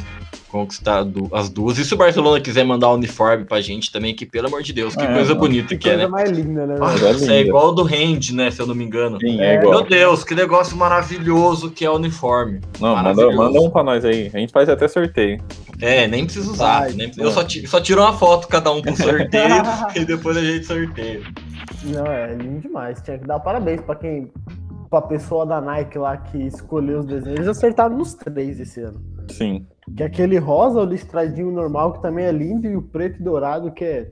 conquistar du- as duas. E se o Barcelona quiser mandar um uniforme pra gente também, que pelo amor de Deus, que É, coisa não. bonita Que que é, coisa né? mais linda, né? Nossa, é é igual ao do Hand, né? Se eu não me engano. Sim, é É, igual. Meu Deus, que negócio maravilhoso que é o uniforme. Não, manda, manda um pra nós aí. A gente faz até sorteio. É, nem precisa usar. Vai, nem- eu só, ti- só tiro uma foto cada um pro sorteio e depois a gente sorteia. Não, é lindo demais. Tinha que dar parabéns pra quem. Pra pessoa da Nike lá que escolheu os desenhos. Eles acertaram nos três esse ano. Sim. Que é aquele rosa, o listradinho normal, que também é lindo, e o preto e dourado, que é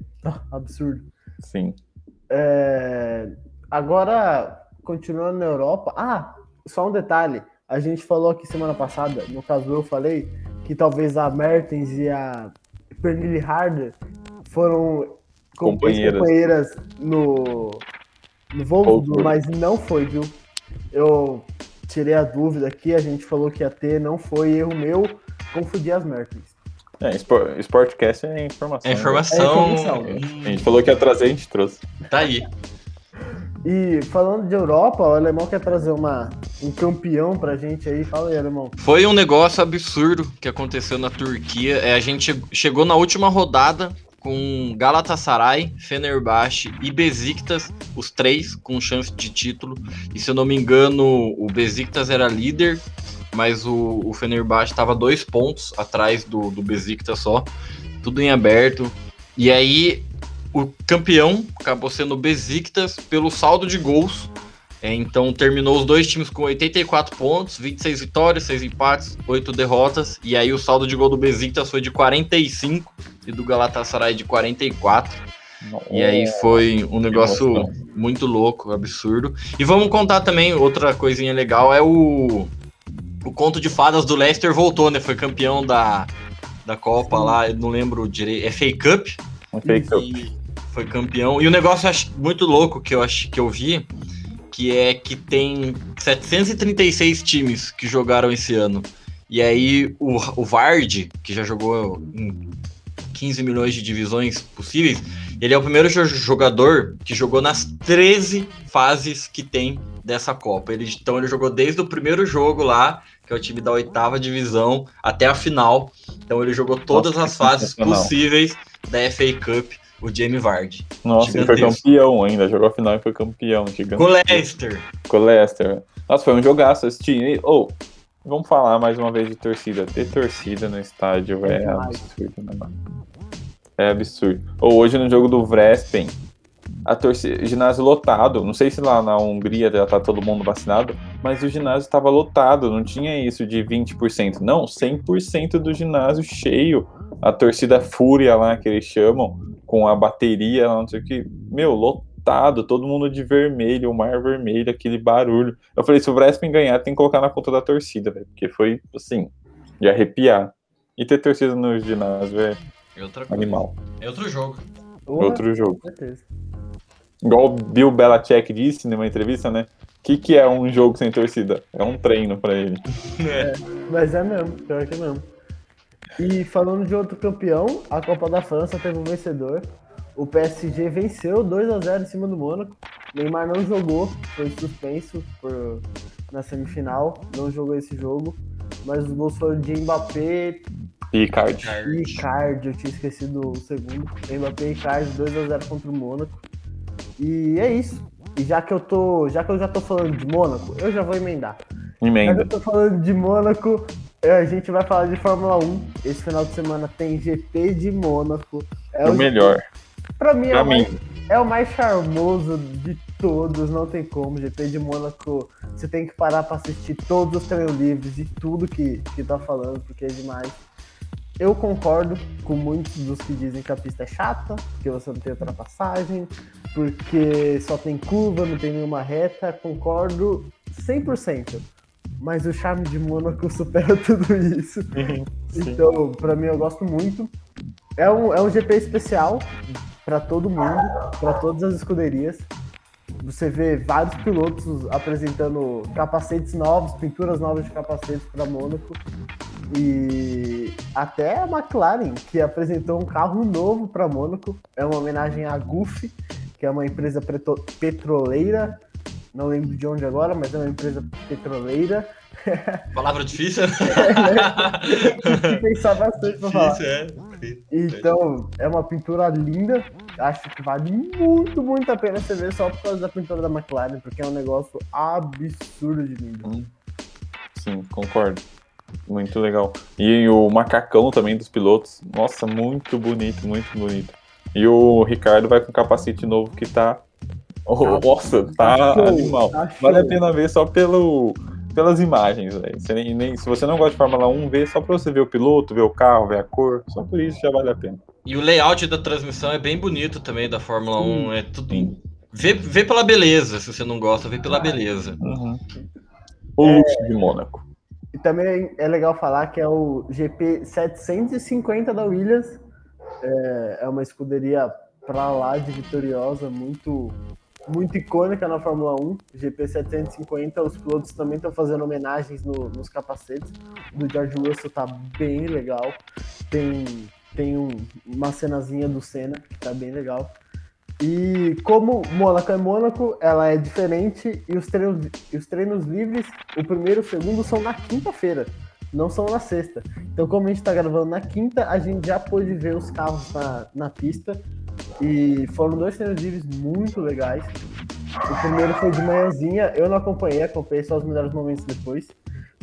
absurdo. Sim. É, Agora, continuando na Europa. Ah, só um detalhe. A gente falou aqui semana passada, no caso eu falei, que talvez a Mertens e a Pernille Harder foram com- Companheiras. companheiras no, no Wolfsburg. mas não foi, viu? Eu tirei a dúvida aqui, a gente falou que ia ter, não foi erro meu, confundi as Mertens. É, Sport, Sportcast é informação. É né? informação. É informação. A gente falou que ia trazer, a gente trouxe. Tá aí. E falando de Europa, o alemão quer trazer uma, um campeão pra gente aí. Fala aí, alemão. Foi um negócio absurdo que aconteceu na Turquia. É, a gente che- chegou na última rodada com Galatasaray, Fenerbahçe e Besiktas, os três com chance de título. E se eu não me engano, o Besiktas era líder, mas o, o Fenerbahçe estava dois pontos atrás do, do Besiktas só. Tudo em aberto. E aí o campeão acabou sendo o Besiktas pelo saldo de gols. É, então terminou os dois times com 84 pontos, 26 vitórias, 6 empates, 8 derrotas. E aí o saldo de gol do Besiktas foi de 45 e do Galatasaray de 44. E aí foi um negócio muito louco, absurdo. E vamos contar também outra coisinha legal, é o o conto de fadas do Leicester voltou, né? Foi campeão da, da Copa lá, eu não lembro direito, é FA Cup. Um fake up. E foi campeão. E o negócio eu acho muito louco que eu acho que eu vi, que é que tem 736 times que jogaram esse ano. E aí o, o Vard, que já jogou em 15 milhões de divisões possíveis, ele é o primeiro jo- jogador que jogou nas 13 fases que tem dessa Copa. Ele, então ele jogou desde o primeiro jogo lá, que é o time da oitava divisão, até a final. Então ele jogou todas Nossa, as fases possíveis da FA Cup, o Jamie Vardy. Nossa, ele foi Gigantesco. campeão ainda. Jogou a final e foi campeão. Gigante. Com o Leicester. Com o Leicester. Nossa, foi um jogaço assistir. E, Ou, vamos falar mais uma vez de torcida. Ter torcida no estádio é, É demais. absurdo, né, mano? É absurdo. Ou hoje no jogo do Vrespen, a torcida, ginásio lotado. Não sei se lá na Hungria já tá todo mundo vacinado, mas o ginásio estava lotado. Não tinha isso de 20%. Não, 100% do ginásio cheio. A torcida fúria lá que eles chamam, com a bateria lá, não sei o que. Meu, lotado, todo mundo de vermelho, o mar vermelho, aquele barulho. Eu falei, se o Vrespen ganhar, tem que colocar na conta da torcida, velho. Porque foi, assim, de arrepiar. E ter torcida no ginásio é É outra coisa. animal. É outro jogo. Outro jogo. Com certeza. Igual o Bill Belichick disse numa entrevista, né? O que, que é um jogo sem torcida? É um treino pra ele. Mas é mesmo, pior que é mesmo. E falando de outro campeão, a Copa da França teve um vencedor. O PSG venceu 2 a 0 em cima do Mônaco. Neymar não jogou, foi suspenso por, na semifinal, não jogou esse jogo. Mas os gols foram de Mbappé, Ricard. Ricard, eu tinha esquecido o segundo. Mbappé e Ricard, 2x0 contra o Mônaco. E é isso. E já que eu tô. Já que eu já tô falando de Mônaco, eu já vou emendar. Já que Emenda. eu tô falando de Mônaco, é, a gente vai falar de Fórmula 1. Esse final de semana tem GP de Mônaco. É O melhor. Pra mim, é Pra o mais mim. é o mais charmoso de todos, não tem como. GP de Mônaco, você tem que parar pra assistir todos os treinos livres e tudo que, que tá falando, porque é demais. Eu concordo com muitos dos que dizem que a pista é chata, porque você não tem ultrapassagem, porque só tem curva, não tem nenhuma reta. Concordo 100%. Mas o charme de Mônaco supera tudo isso. Sim. Então, pra mim, eu gosto muito. É um, é um GP especial pra todo mundo, pra todas as escuderias. Você vê vários pilotos apresentando capacetes novos, pinturas novas de capacetes para Mônaco. E até a McLaren, que apresentou um carro novo para Mônaco. É uma homenagem à Gulf, que é uma empresa petroleira. Não lembro de onde agora, mas é uma empresa petroleira. Palavra difícil. Tem que pensar bastante pra falar. é. Então, é uma pintura linda. Acho que vale muito, muito a pena você ver só por causa da pintura da McLaren, porque é um negócio absurdo de lindo. Sim, concordo. Muito legal. E o macacão também dos pilotos. Nossa, muito bonito, muito bonito. E o Ricardo vai com capacete novo que tá. Oh, nossa, tá show, animal. tá Vale a pena ver só pelo, pelas imagens, velho. Nem- nem- Se você não gosta de Fórmula 1, vê só pra você ver o piloto, ver o carro, ver a cor. Só por isso já vale a pena. E o layout da transmissão é bem bonito também da Fórmula Sim. 1. É tudo. Vê, vê pela beleza, se você não gosta, vê pela beleza. O luxo de Mônaco. E também é legal falar que é o GP 750 da Williams. É, é uma escuderia pra lá de vitoriosa, muito, muito icônica na Fórmula 1. GP 750, os pilotos também estão fazendo homenagens no- nos capacetes. Do George Russell tá bem legal. Tem, tem um- uma cenazinha do Senna que tá bem legal. E como Mônaco é Mônaco, ela é diferente e os treinos, os treinos livres, o primeiro e o segundo são na quinta-feira, não são na sexta. Então, como a gente tá gravando na quinta, a gente já pôde ver os carros na, na pista e foram dois treinos livres muito legais. O primeiro foi de manhãzinha, eu não acompanhei, acompanhei só os melhores momentos depois.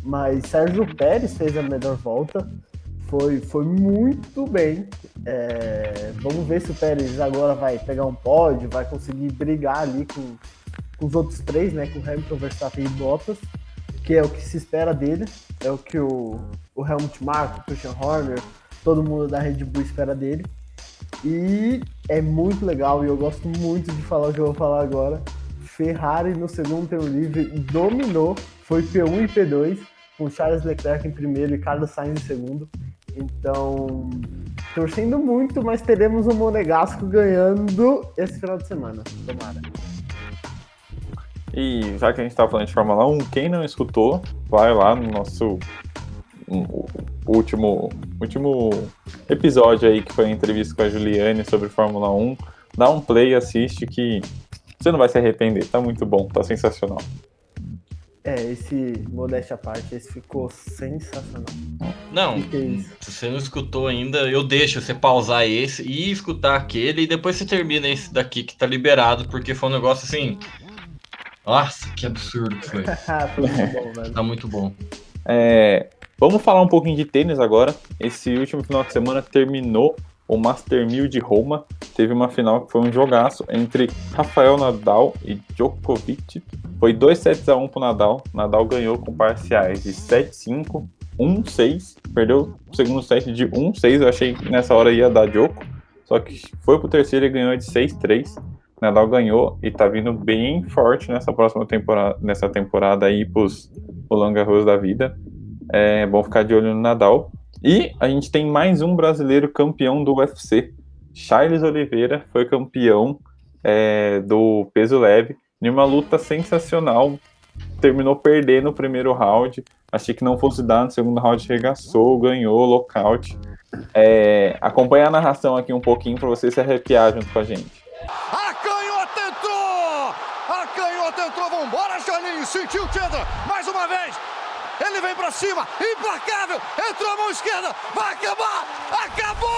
Mas Sérgio Pérez fez a melhor volta, foi, foi muito bem. É, vamos ver se o Pérez agora vai pegar um pódio, vai conseguir brigar ali com, com os outros três, né? Com Hamilton, Verstappen e Bottas, que é o que se espera dele, é o que o, o Helmut Marko, o Christian Horner, todo mundo da Red Bull espera dele. E é muito legal e eu gosto muito de falar o que eu vou falar agora. Ferrari no segundo tempo livre dominou, foi P1 e P2, com Charles Leclerc em primeiro e Carlos Sainz em segundo. Então, torcendo muito, mas teremos o Monegasco ganhando esse final de semana. Tomara. E já que a gente tá falando de Fórmula 1, quem não escutou, vai lá no nosso último, último episódio aí, que foi a entrevista com a Juliane sobre Fórmula 1. Dá um play, assiste que você não vai se arrepender. Tá muito bom, tá sensacional. É, esse, modéstia à parte, esse ficou sensacional. Não, Que que é isso? se você não escutou ainda, eu deixo você pausar esse e escutar aquele, e depois você termina esse daqui que tá liberado, porque foi um negócio assim. Nossa, que absurdo que foi. Ah, foi muito bom, velho. Tá muito bom. É, vamos falar um pouquinho de tênis agora. Esse último final de semana terminou o Master 1000 de Roma. Teve uma final que foi um jogaço entre Rafael Nadal e Djokovic. Foi 2 sets a 1 pro Nadal. Nadal ganhou com parciais de 7-5, 1-6. Perdeu o segundo set de 1-6. Eu achei que nessa hora ia dar Djoko. Só que foi pro terceiro e ganhou de 6-3. Nadal ganhou e tá vindo bem forte nessa próxima temporada, nessa temporada aí pros Roland Garros da vida. É bom ficar de olho no Nadal. E a gente tem mais um brasileiro campeão do UFC. Charles Oliveira foi campeão é, do peso leve em uma luta sensacional. Terminou perdendo o primeiro round. Achei que não fosse dar no segundo round, regaçou, ganhou, lockout. É, acompanha a narração aqui um pouquinho para você se arrepiar junto com a gente. A canhota entrou! A canhota entrou, vambora, Charlinho! Sentiu, Chandra! Mais uma vez! Vem pra cima, implacável. Entrou a mão esquerda, vai acabar. Acabou!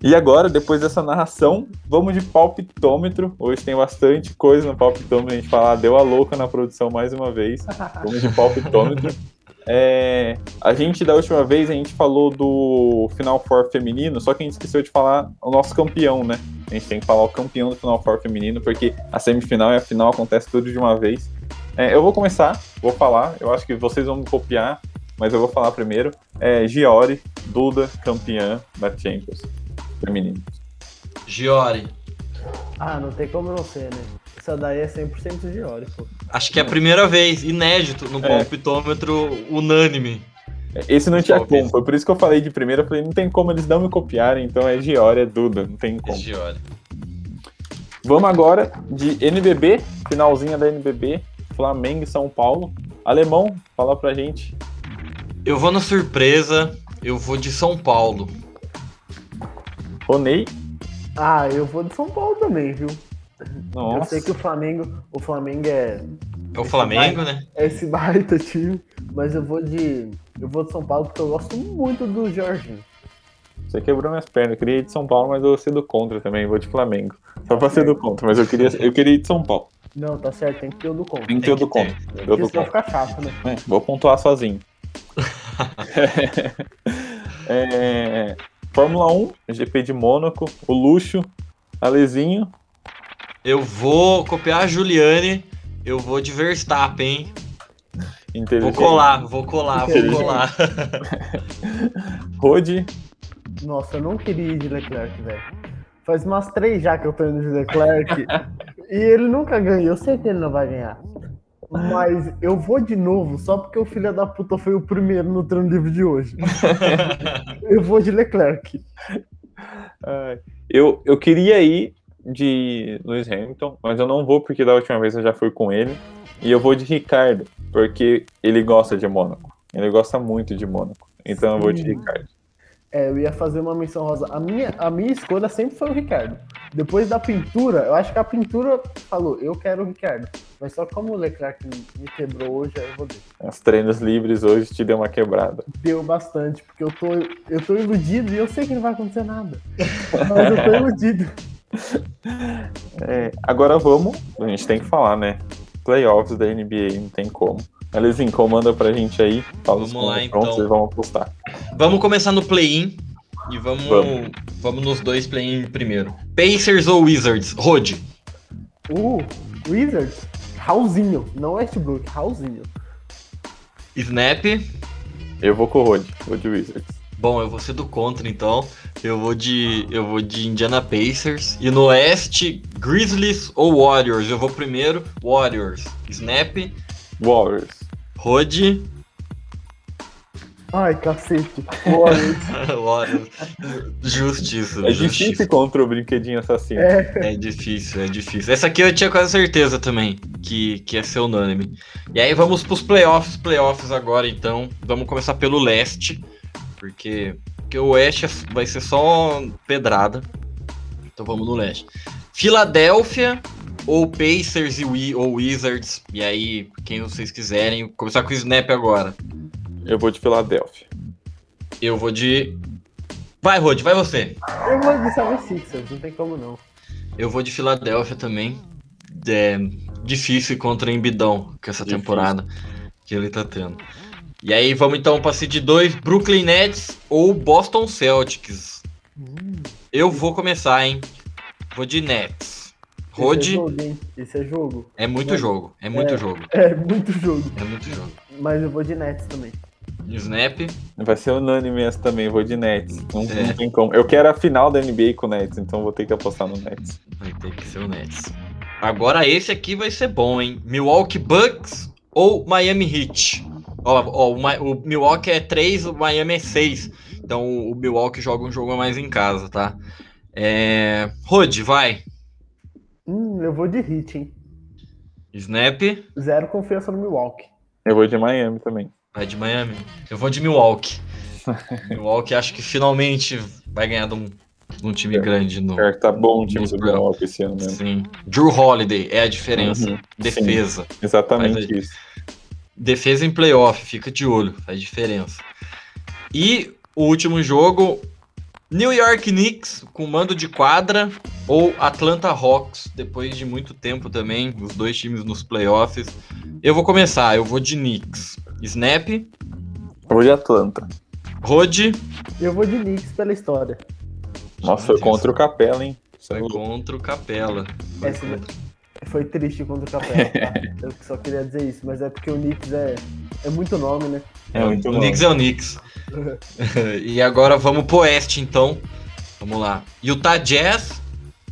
E agora, depois dessa narração, vamos de palpitômetro. Hoje tem bastante coisa no palpitômetro. A gente falar, deu a louca na produção mais uma vez. Vamos de palpitômetro. É, a gente, da última vez, a gente falou do Final Four feminino, só que a gente esqueceu de falar o nosso campeão, né? A gente tem que falar o campeão do Final Four feminino, porque a semifinal e a final acontece tudo de uma vez. É, eu vou começar, vou falar, eu acho que vocês vão me copiar, mas eu vou falar primeiro. É, Giori, Duda, campeã da Champions feminino. Giori. Ah, não tem como não ser, né? Essa daí é 100% de Ori, pô. Acho que é a primeira vez, inédito, no É. palpitômetro unânime. Esse não tinha como, foi por isso que eu falei de primeira, eu falei, não tem como eles não me copiarem, então é Giori, é Duda, não tem como. Giori. Vamos agora de NBB, finalzinha da NBB, Flamengo e São Paulo. Alemão, fala pra gente. Eu vou na surpresa, eu vou de São Paulo. Ronei, Ah, eu vou de São Paulo também, viu? Eu nossa, sei que o Flamengo, o Flamengo é, É o Flamengo, né? é esse baita time, mas eu vou de. Eu vou de São Paulo porque eu gosto muito do Jorginho. você quebrou minhas pernas. Eu queria ir de São Paulo, mas eu vou ser do contra também, vou de Flamengo. Só pra ser do contra, mas eu queria, eu queria ir de São Paulo. Não, tá certo, tem que ter o do contra. Tem que ter o do contra. Eu Porque do senão contra. fica chato, né? É, vou pontuar sozinho. É, Fórmula 1, GP de Mônaco, o Luxo, Alezinho, Eu vou copiar a Juliane, eu vou de Verstappen, hein? Vou colar, vou colar, vou colar. Rode, Nossa, eu não queria ir de Leclerc, velho. Faz umas três já que eu tô indo de Leclerc. e ele nunca ganha. Eu sei que ele não vai ganhar. Mas eu vou de novo só porque o filho da puta foi o primeiro no treino livre de hoje. eu vou de Leclerc. Eu, eu queria ir de Lewis Hamilton, mas eu não vou porque da última vez eu já fui com ele. E eu vou de Ricardo, porque ele gosta de Mônaco. Ele gosta muito de Mônaco. Então eu vou de Sim. Ricardo. É, eu ia fazer uma menção rosa. A minha, a minha escolha sempre foi o Ricardo. Depois da pintura, eu acho que a pintura falou, eu quero o Ricardo. Mas só como o Leclerc me quebrou hoje, aí eu vou ver. Os treinos livres hoje te deu uma quebrada. Deu bastante, porque eu tô, eu tô iludido e eu sei que não vai acontecer nada. Mas eu tô iludido. É, agora vamos, a gente tem que falar, né? Playoffs da NBA, não tem como. Alezinho, comanda pra gente aí. Fala Vamos lá, então. e vamos apostar. Vamos começar no play-in e vamos, Vamos. vamos. nos dois play-in primeiro. Pacers ou Wizards? Rod. Uh, Wizards, Raulzinho, não Westbrook, Raulzinho. Snap. Eu vou com o Rod, vou de Wizards. Bom, eu vou ser do contra, então. Eu vou de eu vou de Indiana Pacers e no oeste Grizzlies ou Warriors. Eu vou primeiro Warriors. Snap, Warriors. Rod, Ai, cacete. Warriors. Warriors. Justiça. É justiça. difícil contra o brinquedinho assassino. É, É difícil, é difícil. Essa aqui eu tinha quase certeza também que, que ia ser unânime. E aí vamos pros playoffs, playoffs agora então. Vamos começar pelo leste, porque, porque o oeste é- vai ser só pedrada. Então vamos no leste. Filadélfia ou Pacers e ou Wizards. E aí, quem vocês quiserem. Vou começar com o Snap agora. Eu vou de Filadélfia. Eu vou de. Vai, Rod, vai você. eu vou de 76ers, não tem como não. Eu vou de Filadélfia também. É difícil contra o Embidão com essa Difícil. temporada que ele tá tendo. E aí vamos então para de dois Brooklyn Nets ou Boston Celtics. Hum, Eu vou começar, hein? Vou de Nets. Rod Esse é jogo, hein? Esse é jogo. é muito jogo, é muito É. jogo, É muito jogo. é muito jogo. Mas eu vou de Nets também. Snap, Vai ser unânime essa também, vou de Nets. Não, É. não tem como. Eu quero a final da NBA com o Nets, então vou ter que apostar no Nets. vai ter que ser o Nets. Agora esse aqui vai ser bom, hein? Milwaukee Bucks ou Miami Heat? Ó, ó, o, o Milwaukee é 3, o Miami é 6. Então o Milwaukee joga um jogo a mais em casa, tá? É... Rod, vai. Hum, eu vou de Heat, hein? Snap, Zero confiança no Milwaukee. Eu vou de Miami também. vai de Miami. Eu vou de Milwaukee. Milwaukee acho que finalmente vai ganhar de um um time grande no. Pior que tá bom o time do. Milwaukee esse ano mesmo. Sim. Drew Holiday é a diferença. Uhum, Defesa. Exatamente Mas aí- isso. Defesa em playoff, fica de olho, faz diferença. E o último jogo, New York Knicks com mando de quadra ou Atlanta Hawks, depois de muito tempo também, os dois times nos playoffs. Eu vou começar, eu vou de Knicks. Snap, vou de Atlanta. Rod, Eu vou de Knicks pela história. Nossa, foi contra o Capela, hein? Foi contra o Capela. Foi Essa- contra- Foi triste contra o Capela, tá? Eu só queria dizer isso, mas é porque o Knicks é, é muito nome, né? É muito o bom. Knicks é o Knicks. e agora vamos pro Oeste, então. Vamos lá. Utah Jazz,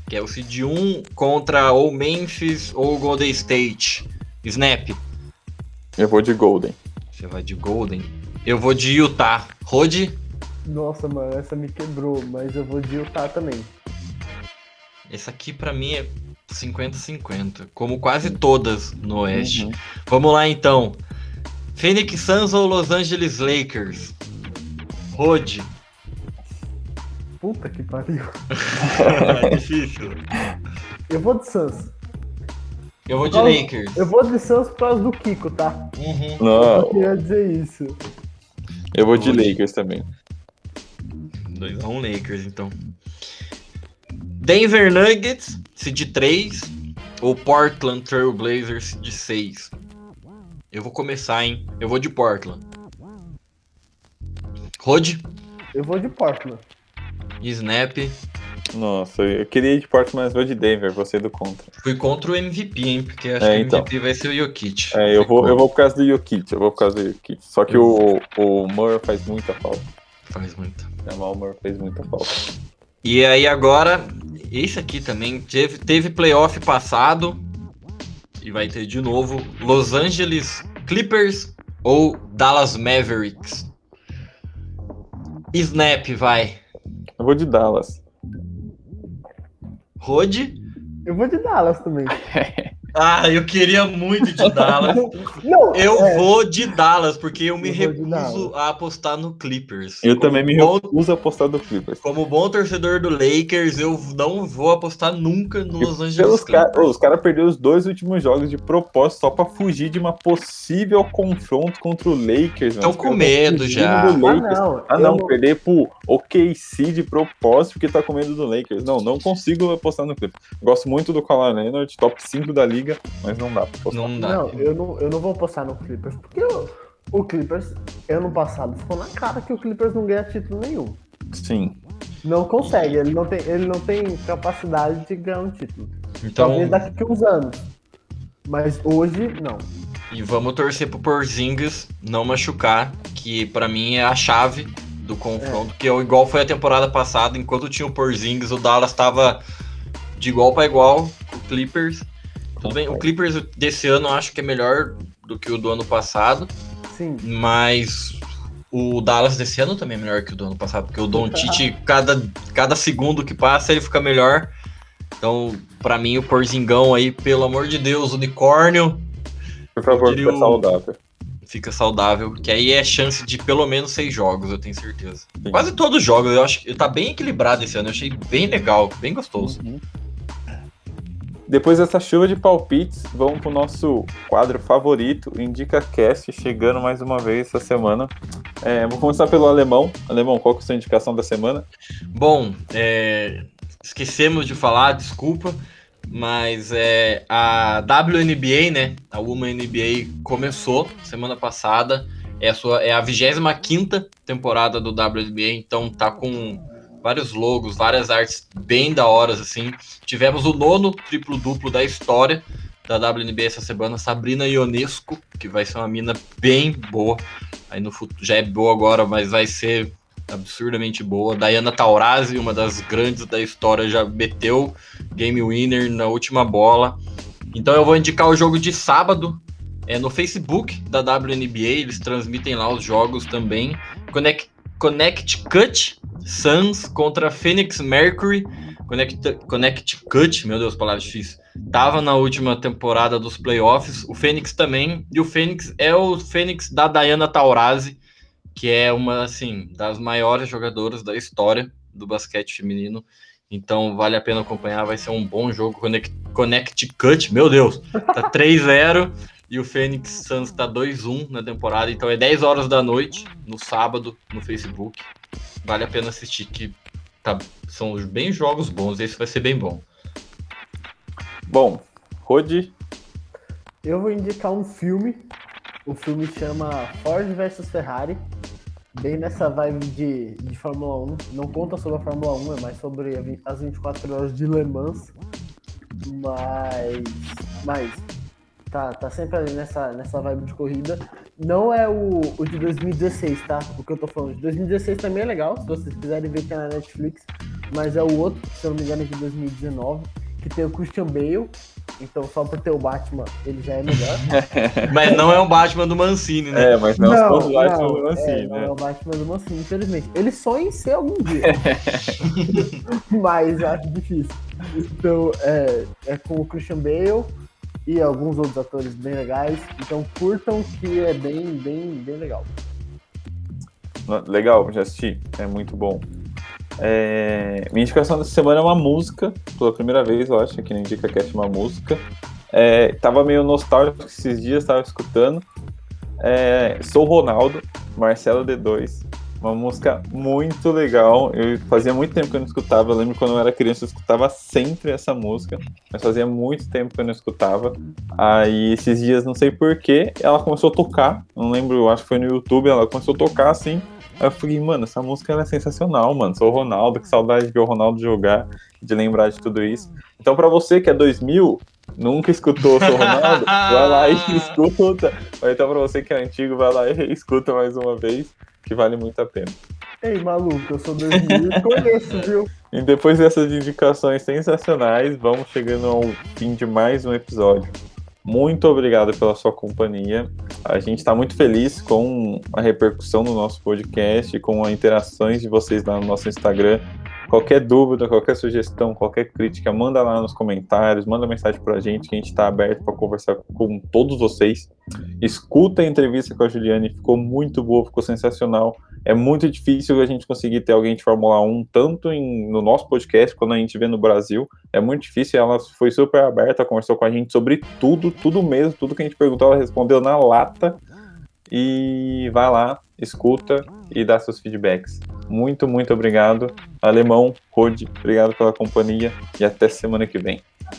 que é o Seed 1, contra ou Memphis ou Golden State. Snap, Eu vou de Golden. você vai de Golden. Eu vou de Utah. Rod, Nossa, mano, essa me quebrou, mas eu vou de Utah também. esse aqui pra mim é 50-50, como quase todas no Oeste. Uhum. Vamos lá então. Phoenix Suns ou Los Angeles Lakers? Rod. Puta que pariu. É difícil. Eu vou de Suns. Eu vou de Lakers. Eu vou de Suns por causa do Kiko, tá? Uhum. Eu Não, queria dizer isso. eu vou de Golden. Lakers também. 2x1 Lakers, então. Denver Nuggets, seed 3. Ou Portland Trail Blazers, seed 6. Eu vou começar, hein? Eu vou de Portland. Rod, Eu vou de Portland. Snap. Nossa, eu queria ir de Portland, mas vou de Denver, você do contra. Fui contra o MVP, hein? Porque acho É, que o então. MVP vai ser o Jokic. É, eu vou, eu vou por causa do Jokic, eu vou por causa do Jokic. Só que o, o Murray faz muita falta. Faz muito. É, o Murray fez muita falta. E aí agora, esse aqui também teve, teve playoff passado e vai ter de novo Los Angeles Clippers ou Dallas Mavericks. Snap, vai. Eu vou de Dallas. Rod. Eu vou de Dallas também. Ah, eu queria muito de Dallas. Não, Eu é, vou de Dallas, porque eu me Eu recuso a apostar no Clippers. Eu Como também me bom- recuso a apostar do Clippers. Como bom torcedor do Lakers, eu não vou apostar nunca no Los Angeles Clippers. Os caras perderam os dois últimos jogos de propósito só pra fugir de uma possível confronto contra o Lakers. Estão. Os com medo já. Ah, não. Ah, eu não, perder pro OKC de propósito porque tá com medo do Lakers. Não, não consigo apostar no Clippers. Gosto muito do Kawhi Leonard, top 5 da liga, mas não dá pra apostar. Não dá. Não, eu não, eu não vou postar no Clippers, porque o, o Clippers, ano passado, ficou na cara que o Clippers não ganha título nenhum. Sim. Não consegue, ele não tem, ele não tem capacidade de ganhar um título. Então, Talvez daqui a uns anos. Mas hoje, não. E vamos torcer pro Porzingis não machucar, que pra mim é a chave do confronto, que é igual foi a temporada passada, enquanto tinha o Porzingis, o Dallas tava de igual para igual com o Clippers. Tudo bem, o Clippers desse ano eu acho que é melhor do que o do ano passado, Sim. mas o Dallas desse ano também é melhor que o do ano passado, porque o Doncic, cada, cada segundo que passa, ele fica melhor. Então, pra mim, o Porzingão aí, pelo amor de Deus, unicórnio, Por favor, diria fica saudável. fica saudável, que aí é chance de pelo menos seis jogos, eu tenho certeza. Sim. Quase todos os jogos, eu acho que tá bem equilibrado esse ano, eu achei bem legal, bem gostoso. Depois dessa chuva de palpites, vamos pro nosso quadro favorito, o Indica Cast, chegando mais uma vez essa semana. É, vou começar pelo alemão. Alemão, qual que é a sua indicação da semana? Bom, é, esquecemos de falar, desculpa, mas é, a WNBA, né, a Women NBA começou semana passada, é a, sua, é a 25ª temporada do WNBA, então tá com vários logos, várias artes bem da horas, assim. Tivemos o nono triplo-duplo da história da WNBA essa semana, Sabrina Ionesco, que vai ser uma mina bem boa, aí no futuro, já é boa agora, mas vai ser absurdamente boa. Diana Taurasi, uma das grandes da história, já meteu game winner na última bola. Então eu vou indicar o jogo de sábado, é no Facebook da WNBA, eles transmitem lá os jogos também. Connect, Connecticut Suns contra Phoenix Mercury. Connect, Connecticut, meu Deus, palavra difícil. Tava na última temporada dos playoffs, o Phoenix também, e o Phoenix é o Phoenix da Diana Taurasi, que é uma assim das maiores jogadoras da história do basquete feminino. Então vale a pena acompanhar, vai ser um bom jogo. Connect, Connect Cut, meu Deus, tá 3-0 e o Phoenix Suns tá 2-1 na temporada. Então é 10 horas da noite, no sábado, no Facebook. Vale a pena assistir, que tá, são bem jogos bons. Esse vai ser bem bom. Bom, Rodi. Eu vou indicar um filme. O filme chama Ford vs Ferrari bem nessa vibe de, de Fórmula 1. Não conta sobre a Fórmula 1, é mais sobre as 24 horas de Le Mans. Mas. Mas. Tá, tá sempre ali nessa, nessa vibe de corrida. Não é o, o de 2016, tá? O que eu tô falando. De 2016 também é legal, se vocês quiserem ver que é na Netflix. Mas é o outro, se eu não me engano, é de 2019, que tem o Christian Bale então, só por ter o Batman, ele já é melhor. mas não é o Batman do Mancini, né? É, mas não, não o Batman não, do Mancini, é, né? Não é o Batman do Mancini, infelizmente. Ele sonha em ser algum dia. mas eu acho difícil. Então, é, é com o Christian Bale e alguns outros atores bem legais. Então, curtam que é bem, bem, bem legal. Legal, já assisti. É muito bom. É, minha indicação dessa semana é uma música, pela primeira vez, eu acho, que no Indica Cast uma música. É, tava meio nostálgico esses dias, tava escutando. É, Sou Ronaldo, Marcelo D2. Uma música muito legal. Eu fazia muito tempo que eu não escutava. Eu lembro quando eu era criança, eu escutava sempre essa música. Mas fazia muito tempo que eu não escutava. Aí esses dias, não sei porquê, ela começou a tocar. Não lembro, acho que foi no YouTube. Ela começou a tocar assim. Aí eu falei, mano, essa música é sensacional, mano. Sou o Ronaldo, que saudade de ver o Ronaldo jogar, de lembrar de tudo isso. Então, para você que é 2000, nunca escutou Sou Ronaldo, vai lá e escuta. Ou então, pra você que é antigo, vai lá e escuta mais uma vez, que vale muito a pena. Ei, maluco, eu sou 2000 e conheço, viu? E depois dessas indicações sensacionais, vamos chegando ao fim de mais um episódio. Muito obrigado pela sua companhia. A gente está muito feliz com a repercussão do nosso podcast, com as interações de vocês lá no nosso Instagram. Qualquer dúvida, qualquer sugestão, qualquer crítica, manda lá nos comentários, manda mensagem para a gente, que a gente está aberto para conversar com todos vocês. Escuta a entrevista com a Juliane, ficou muito boa, ficou sensacional. É muito difícil a gente conseguir ter alguém de Fórmula 1, tanto em, no nosso podcast, quando a gente vê no Brasil. É muito difícil, ela foi super aberta, conversou com a gente sobre tudo, tudo mesmo, tudo que a gente perguntou, ela respondeu na lata. E vai lá, escuta e dá seus feedbacks. Muito, muito obrigado. Alemão, Rode, obrigado pela companhia e até semana que vem.